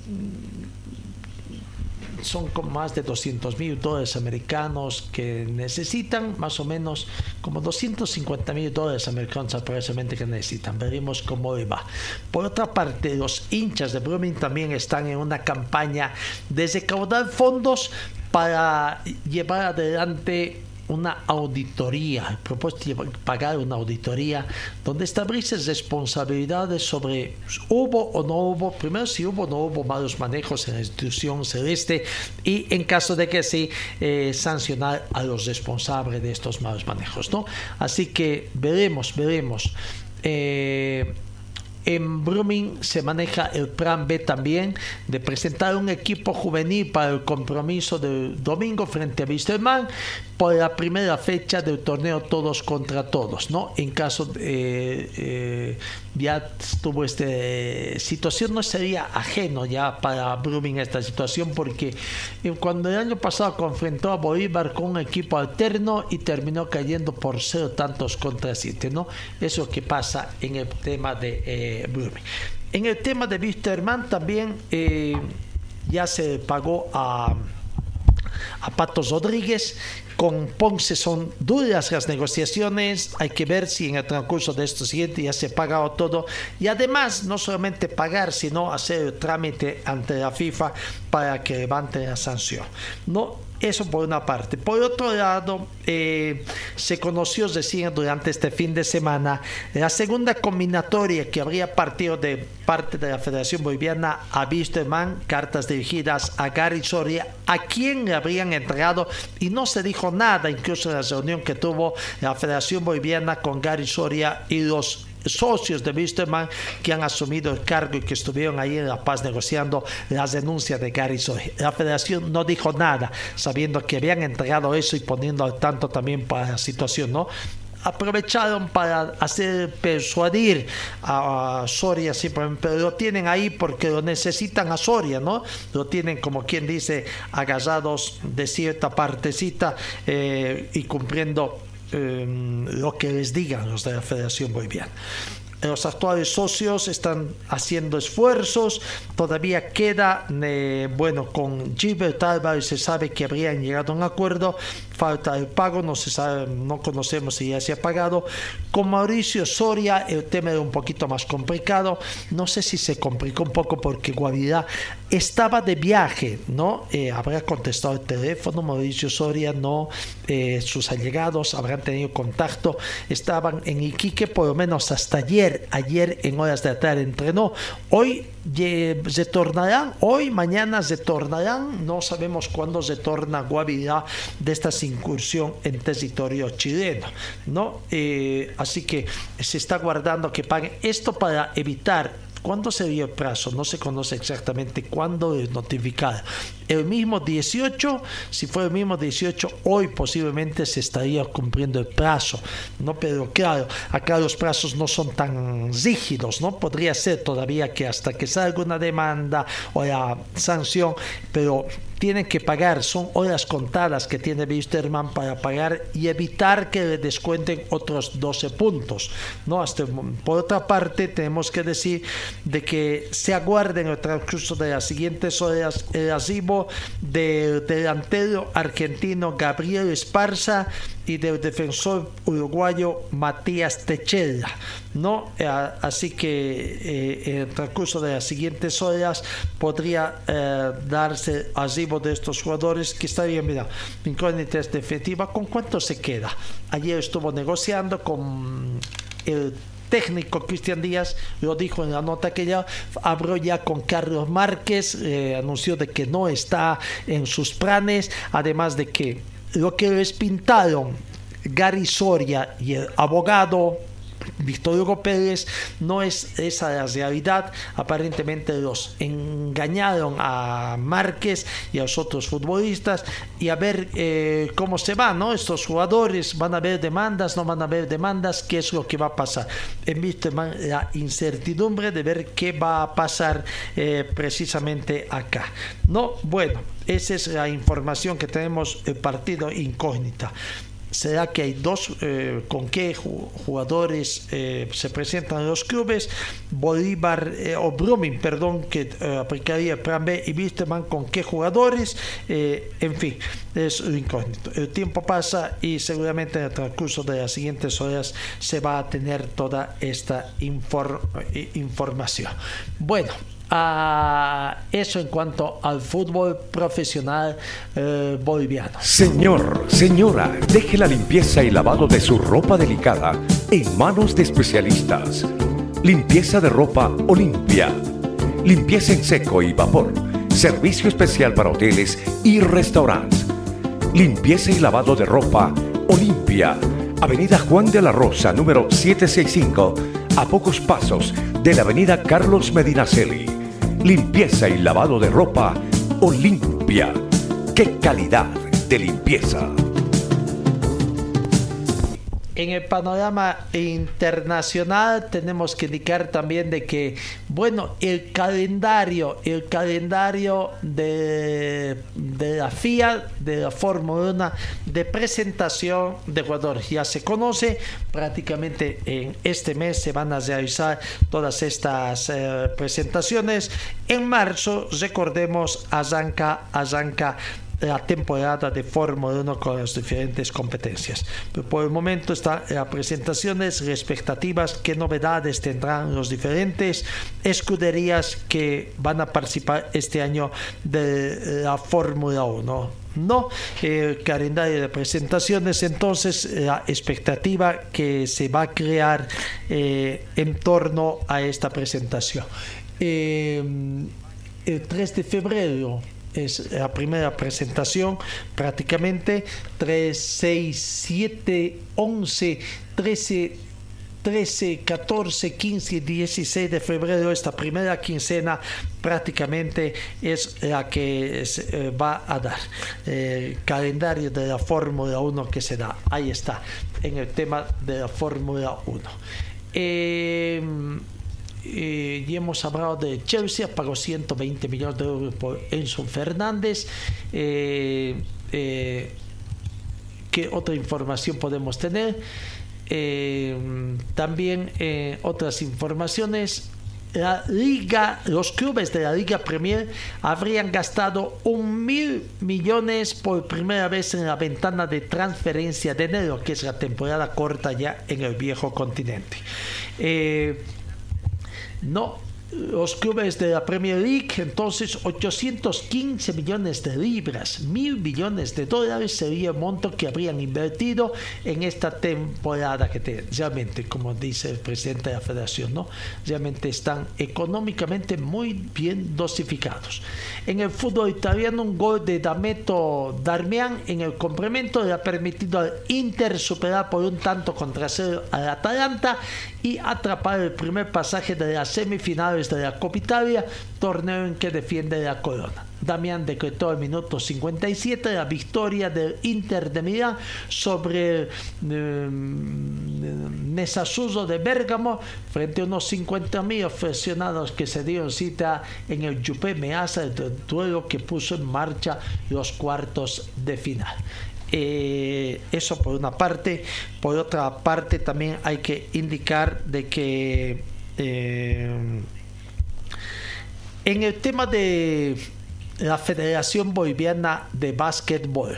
son como más de 200 mil dólares americanos que necesitan, más o menos como 250 mil dólares americanos aproximadamente que necesitan. Veremos cómo va. Por otra parte, los hinchas de Brumming también están en una campaña de recaudar fondos para llevar adelante una auditoría, de pagar una auditoría donde establece responsabilidades sobre hubo o no hubo, primero si hubo o no hubo malos manejos en la institución celeste y en caso de que sí, eh, sancionar a los responsables de estos malos manejos. ¿no? Así que veremos, veremos. Eh, en Brumming se maneja el plan B también de presentar un equipo juvenil para el compromiso del domingo frente a Wisterman por la primera fecha del torneo todos contra todos, ¿no? En caso eh, eh, ya estuvo esta situación, no sería ajeno ya para Brumming esta situación porque eh, cuando el año pasado confrontó a Bolívar con un equipo alterno y terminó cayendo por cero tantos contra siete, ¿no? Eso que pasa en el tema de Brumming. En el tema de Wisterman también ya se pagó a a Patos Rodríguez con Ponce son duras las negociaciones, hay que ver si en el transcurso de esto siguiente ya se ha pagado todo y además no solamente pagar, sino hacer el trámite ante la FIFA para que levante la sanción. No, eso por una parte. Por otro lado, eh, se conoció recién durante este fin de semana la segunda combinatoria que habría partido de parte de la Federación Boliviana a Wisterman, cartas dirigidas a Gary Soria, a quien le habrían entregado y no se dijo nada, incluso en la reunión que tuvo la Federación Boliviana con Gary Soria y los socios de Wisterman que han asumido el cargo y que estuvieron ahí en La Paz negociando las denuncias de Gary Soria. La federación no dijo nada, sabiendo que habían entregado eso y poniendo al tanto también para la situación, ¿no? aprovecharon para hacer persuadir a, Soria simplemente, pero lo tienen ahí porque lo necesitan a Soria, ¿no? Lo tienen como quien dice agarrados de cierta partecita eh, y cumpliendo eh, lo que les digan los de la Federación Boliviana. Los actuales socios están haciendo esfuerzos, todavía queda, eh, bueno, con Gilbert Álvarez se sabe que habrían llegado a un acuerdo, falta el pago, no se sabe, no conocemos si ya se ha pagado. Con Mauricio Soria el tema era un poquito más complicado, no sé si se complicó un poco porque Guavirá estaba de viaje, ¿no? Eh, habrá contestado el teléfono, Mauricio Soria no, eh, sus allegados habrán tenido contacto, estaban en Iquique por lo menos hasta ayer, ayer en horas de la tarde entrenó, hoy retornarán, hoy, mañana retornarán, no sabemos cuándo retorna Guavirá de esta incursión en territorio chileno, ¿no? Eh, así que se está guardando que paguen esto para evitar ¿Cuándo se dio el plazo? No se conoce exactamente cuándo es notificada. El mismo 18, si fue el mismo 18, hoy posiblemente se estaría cumpliendo el plazo, ¿no? Pero claro, acá los plazos no son tan rígidos, ¿no? Podría ser todavía que hasta que salga una demanda o la sanción, pero tienen que pagar, son horas contadas que tiene Wisterman para pagar y evitar que le descuenten otros 12 puntos. ¿no? Hasta, por otra parte, tenemos que decir de que se aguarden el transcurso de las siguientes horas el del delantero argentino Gabriel Esparza y del defensor uruguayo Matías Techela. ¿no? Eh, así que eh, en el transcurso de las siguientes horas podría eh, darse arribo de estos jugadores que estaría, mira, incógnita es definitiva. ¿Con cuánto se queda? Ayer estuvo negociando con el técnico Cristian Díaz lo dijo en la nota que ya habló ya con Carlos Márquez, eh, anunció de que no está en sus planes, además de que lo que les pintaron Gary Soria y el abogado Víctor Hugo Pérez no es esa la realidad. Aparentemente los engañaron a Márquez y a los otros futbolistas y a ver eh, cómo se van, ¿no? Estos jugadores van a haber demandas, no van a haber demandas, qué es lo que va a pasar. En vista la incertidumbre de ver qué va a pasar eh, precisamente acá. No, bueno, esa es la información que tenemos el partido incógnita será que hay dos eh, con qué jugadores eh, se presentan en los clubes. Bolívar eh, o Brumming perdón que aplicaría el plan B y Wisterman con qué jugadores en fin es incógnito. El tiempo pasa y seguramente en el transcurso de las siguientes horas se va a tener toda esta información. Bueno a eso en cuanto al fútbol profesional eh, boliviano.
Señor, señora, deje la limpieza y lavado de su ropa delicada en manos de especialistas. Limpieza de ropa Olimpia. Limpieza en seco y vapor. Servicio especial para hoteles y restaurantes. Limpieza y lavado de ropa Olimpia. Avenida Juan de la Rosa, número 765, a pocos pasos de la Avenida Carlos Medinaceli limpieza y lavado de ropa Olimpia. ¡Qué calidad de limpieza!
En el panorama internacional tenemos que indicar también de que, bueno, el calendario, el calendario de, de la FIA, de la Fórmula 1, de presentación de jugadores, ya se conoce, prácticamente en este mes se van a realizar todas estas eh, presentaciones. En marzo, recordemos, arranca, arranca la temporada de Fórmula 1 con las diferentes competencias. Pero por el momento están las presentaciones, expectativas, qué novedades tendrán los diferentes escuderías que van a participar este año de la Fórmula 1 no el calendario de presentaciones entonces la expectativa que se va a crear eh, en torno a esta presentación eh, el 3 de febrero es la primera presentación prácticamente 3, 6, 7, 11, 13, 13, 14, 15 16 de febrero, esta primera quincena prácticamente es la que se eh, va a dar. El calendario de la Fórmula 1 que se da. Ahí está, en el tema de la Fórmula 1. Eh, eh, y hemos hablado de Chelsea, pagó 120 millones de euros por Enzo Fernández. Eh, eh, ¿Qué otra información podemos tener? también otras informaciones la liga, los clubes de la Liga Premier habrían gastado un mil millones por primera vez en la ventana de transferencia de enero, que es la temporada corta ya en el viejo continente. No, los clubes de la Premier League, entonces 815 millones de libras, mil millones de dólares sería el monto que habrían invertido en esta temporada que realmente, como dice el presidente de la federación, ¿no? realmente están económicamente muy bien dosificados. En el fútbol italiano, un gol de Dameto Darmian en el complemento le ha permitido al Inter superar por un tanto contra cero al Atalanta y atrapar el primer pasaje de las semifinales de la Copa Italia, torneo en que defiende la corona. Damián decretó el minuto 57 la victoria del Inter de Milán sobre el eh, de Bérgamo frente a unos 50.000 aficionados que se dieron cita en el Juppé Meazza, el duelo que puso en marcha los cuartos de final. Eh, eso por una parte. Por otra parte también hay que indicar de que eh, en el tema de la Federación Boliviana de Básquetbol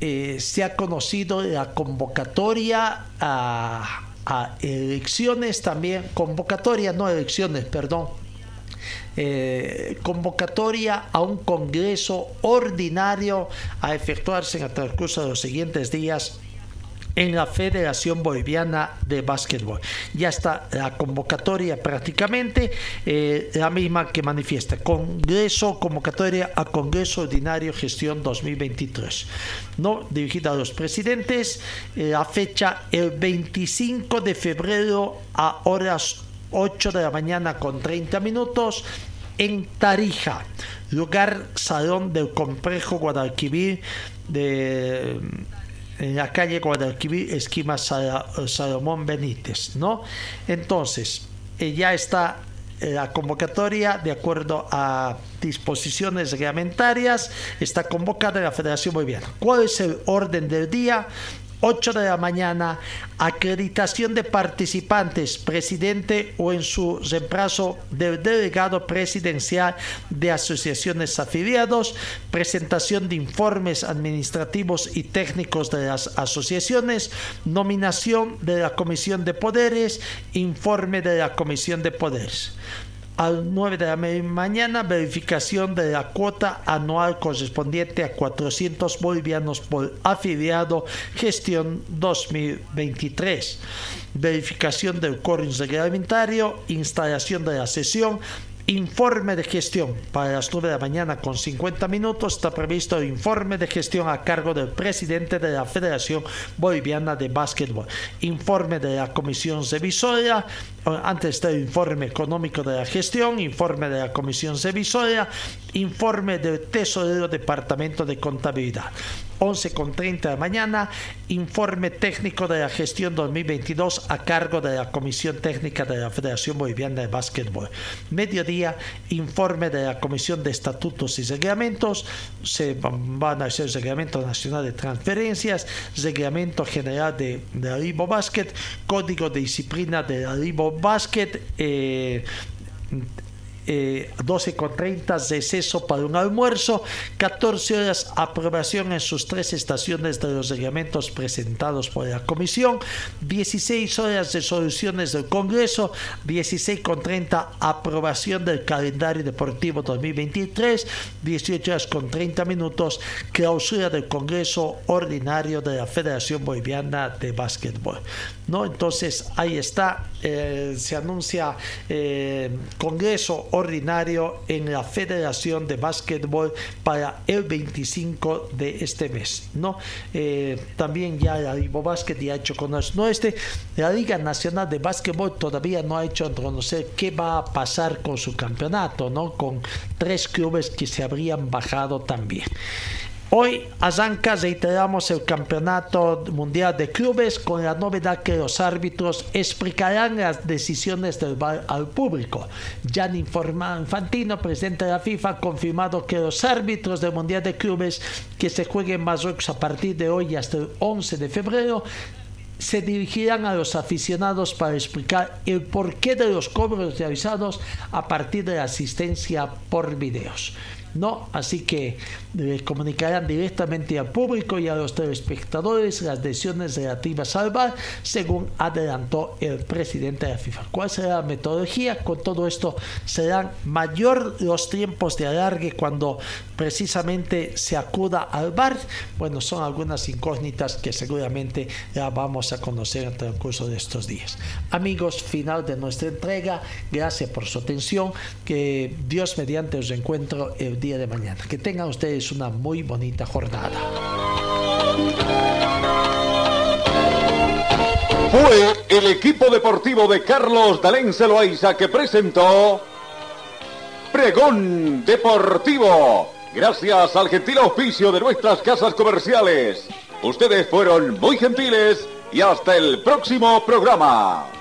eh, se ha conocido la convocatoria a, a elecciones también, convocatoria, no elecciones, perdón, eh, convocatoria a un congreso ordinario a efectuarse en el transcurso de los siguientes días en la Federación Boliviana de Básquetbol. Ya está la convocatoria prácticamente, eh, la misma que manifiesta. Congreso, convocatoria a Congreso Ordinario Gestión 2023. ¿no? Dirigida a los presidentes, eh, la fecha el 25 de febrero a horas 8 de la mañana con 30 minutos en Tarija, lugar Salón del Complejo Guadalquivir de en la calle Guadalquivir, esquina Salomón Benítez, ¿no? Entonces, eh, ya está eh, la convocatoria de acuerdo a disposiciones reglamentarias está convocada la Federación Boliviana. ¿Cuál es el orden del día? 8 de la mañana, acreditación de participantes, presidente o en su reemplazo del delegado presidencial de asociaciones afiliados, presentación de informes administrativos y técnicos de las asociaciones, nominación de la Comisión de Poderes, informe de la Comisión de Poderes al 9 de la mañana verificación de la cuota anual correspondiente a 400 bolivianos por afiliado gestión 2023 verificación del quórum reglamentario instalación de la sesión Informe de gestión. Para las 9 de la mañana con 50 minutos está previsto el informe de gestión a cargo del presidente de la Federación Boliviana de Básquetbol. Informe de la Comisión Revisora. Antes del informe económico de la gestión, informe de la Comisión Revisora, informe del Tesorero Departamento de Contabilidad. 11.30 de la mañana, informe técnico de la gestión 2022 a cargo de la Comisión Técnica de la Federación Boliviana de Básquetbol. Mediodía, informe de la Comisión de Estatutos y Reglamentos. Se van a hacer reglamento nacional de transferencias, reglamento general de, de Alibo Básquet, código de disciplina de Alibo Básquet. Eh, eh, 12.30 receso para un almuerzo, 14 horas aprobación en sus tres estaciones de los reglamentos presentados por la comisión, 16 horas resoluciones del Congreso, 16.30 aprobación del calendario deportivo 2023, 18 horas con 30 minutos clausura del Congreso ordinario de la Federación Boliviana de Básquetbol. ¿no? Entonces ahí está, eh, se anuncia eh, Congreso ordinario en la Federación de Básquetbol para el 25 de este mes. ¿no? Eh, también ya la Libo Básquet ya ha hecho conocer, no este, la Liga Nacional de Básquetbol todavía no ha hecho conocer qué va a pasar con su campeonato, ¿no? con tres clubes que se habrían bajado también. Hoy arranca, reiteramos, el Campeonato Mundial de Clubes con la novedad que los árbitros explicarán las decisiones del VAR al público. Gianni Infantino, presidente de la FIFA, ha confirmado que los árbitros del Mundial de Clubes que se jueguen en Marruecos a partir de hoy hasta el 11 de febrero se dirigirán a los aficionados para explicar el porqué de los cobros realizados a partir de la asistencia por videos. No, así que les comunicarán directamente al público y a los telespectadores las decisiones relativas al VAR, según adelantó el presidente de la FIFA. ¿Cuál será la metodología? Con todo esto serán mayor los tiempos de alargue cuando precisamente se acuda al VAR. Bueno, son algunas incógnitas que seguramente ya vamos a conocer en el transcurso de estos días. Amigos, final de nuestra entrega. Gracias por su atención. Que Dios mediante os encuentro el día de mañana. Que tengan ustedes una muy bonita jornada.
Fue el equipo deportivo de Carlos Dalén Celoaiza que presentó Pregón Deportivo. Gracias al gentil auspicio de nuestras casas comerciales. Ustedes fueron muy gentiles y hasta el próximo programa.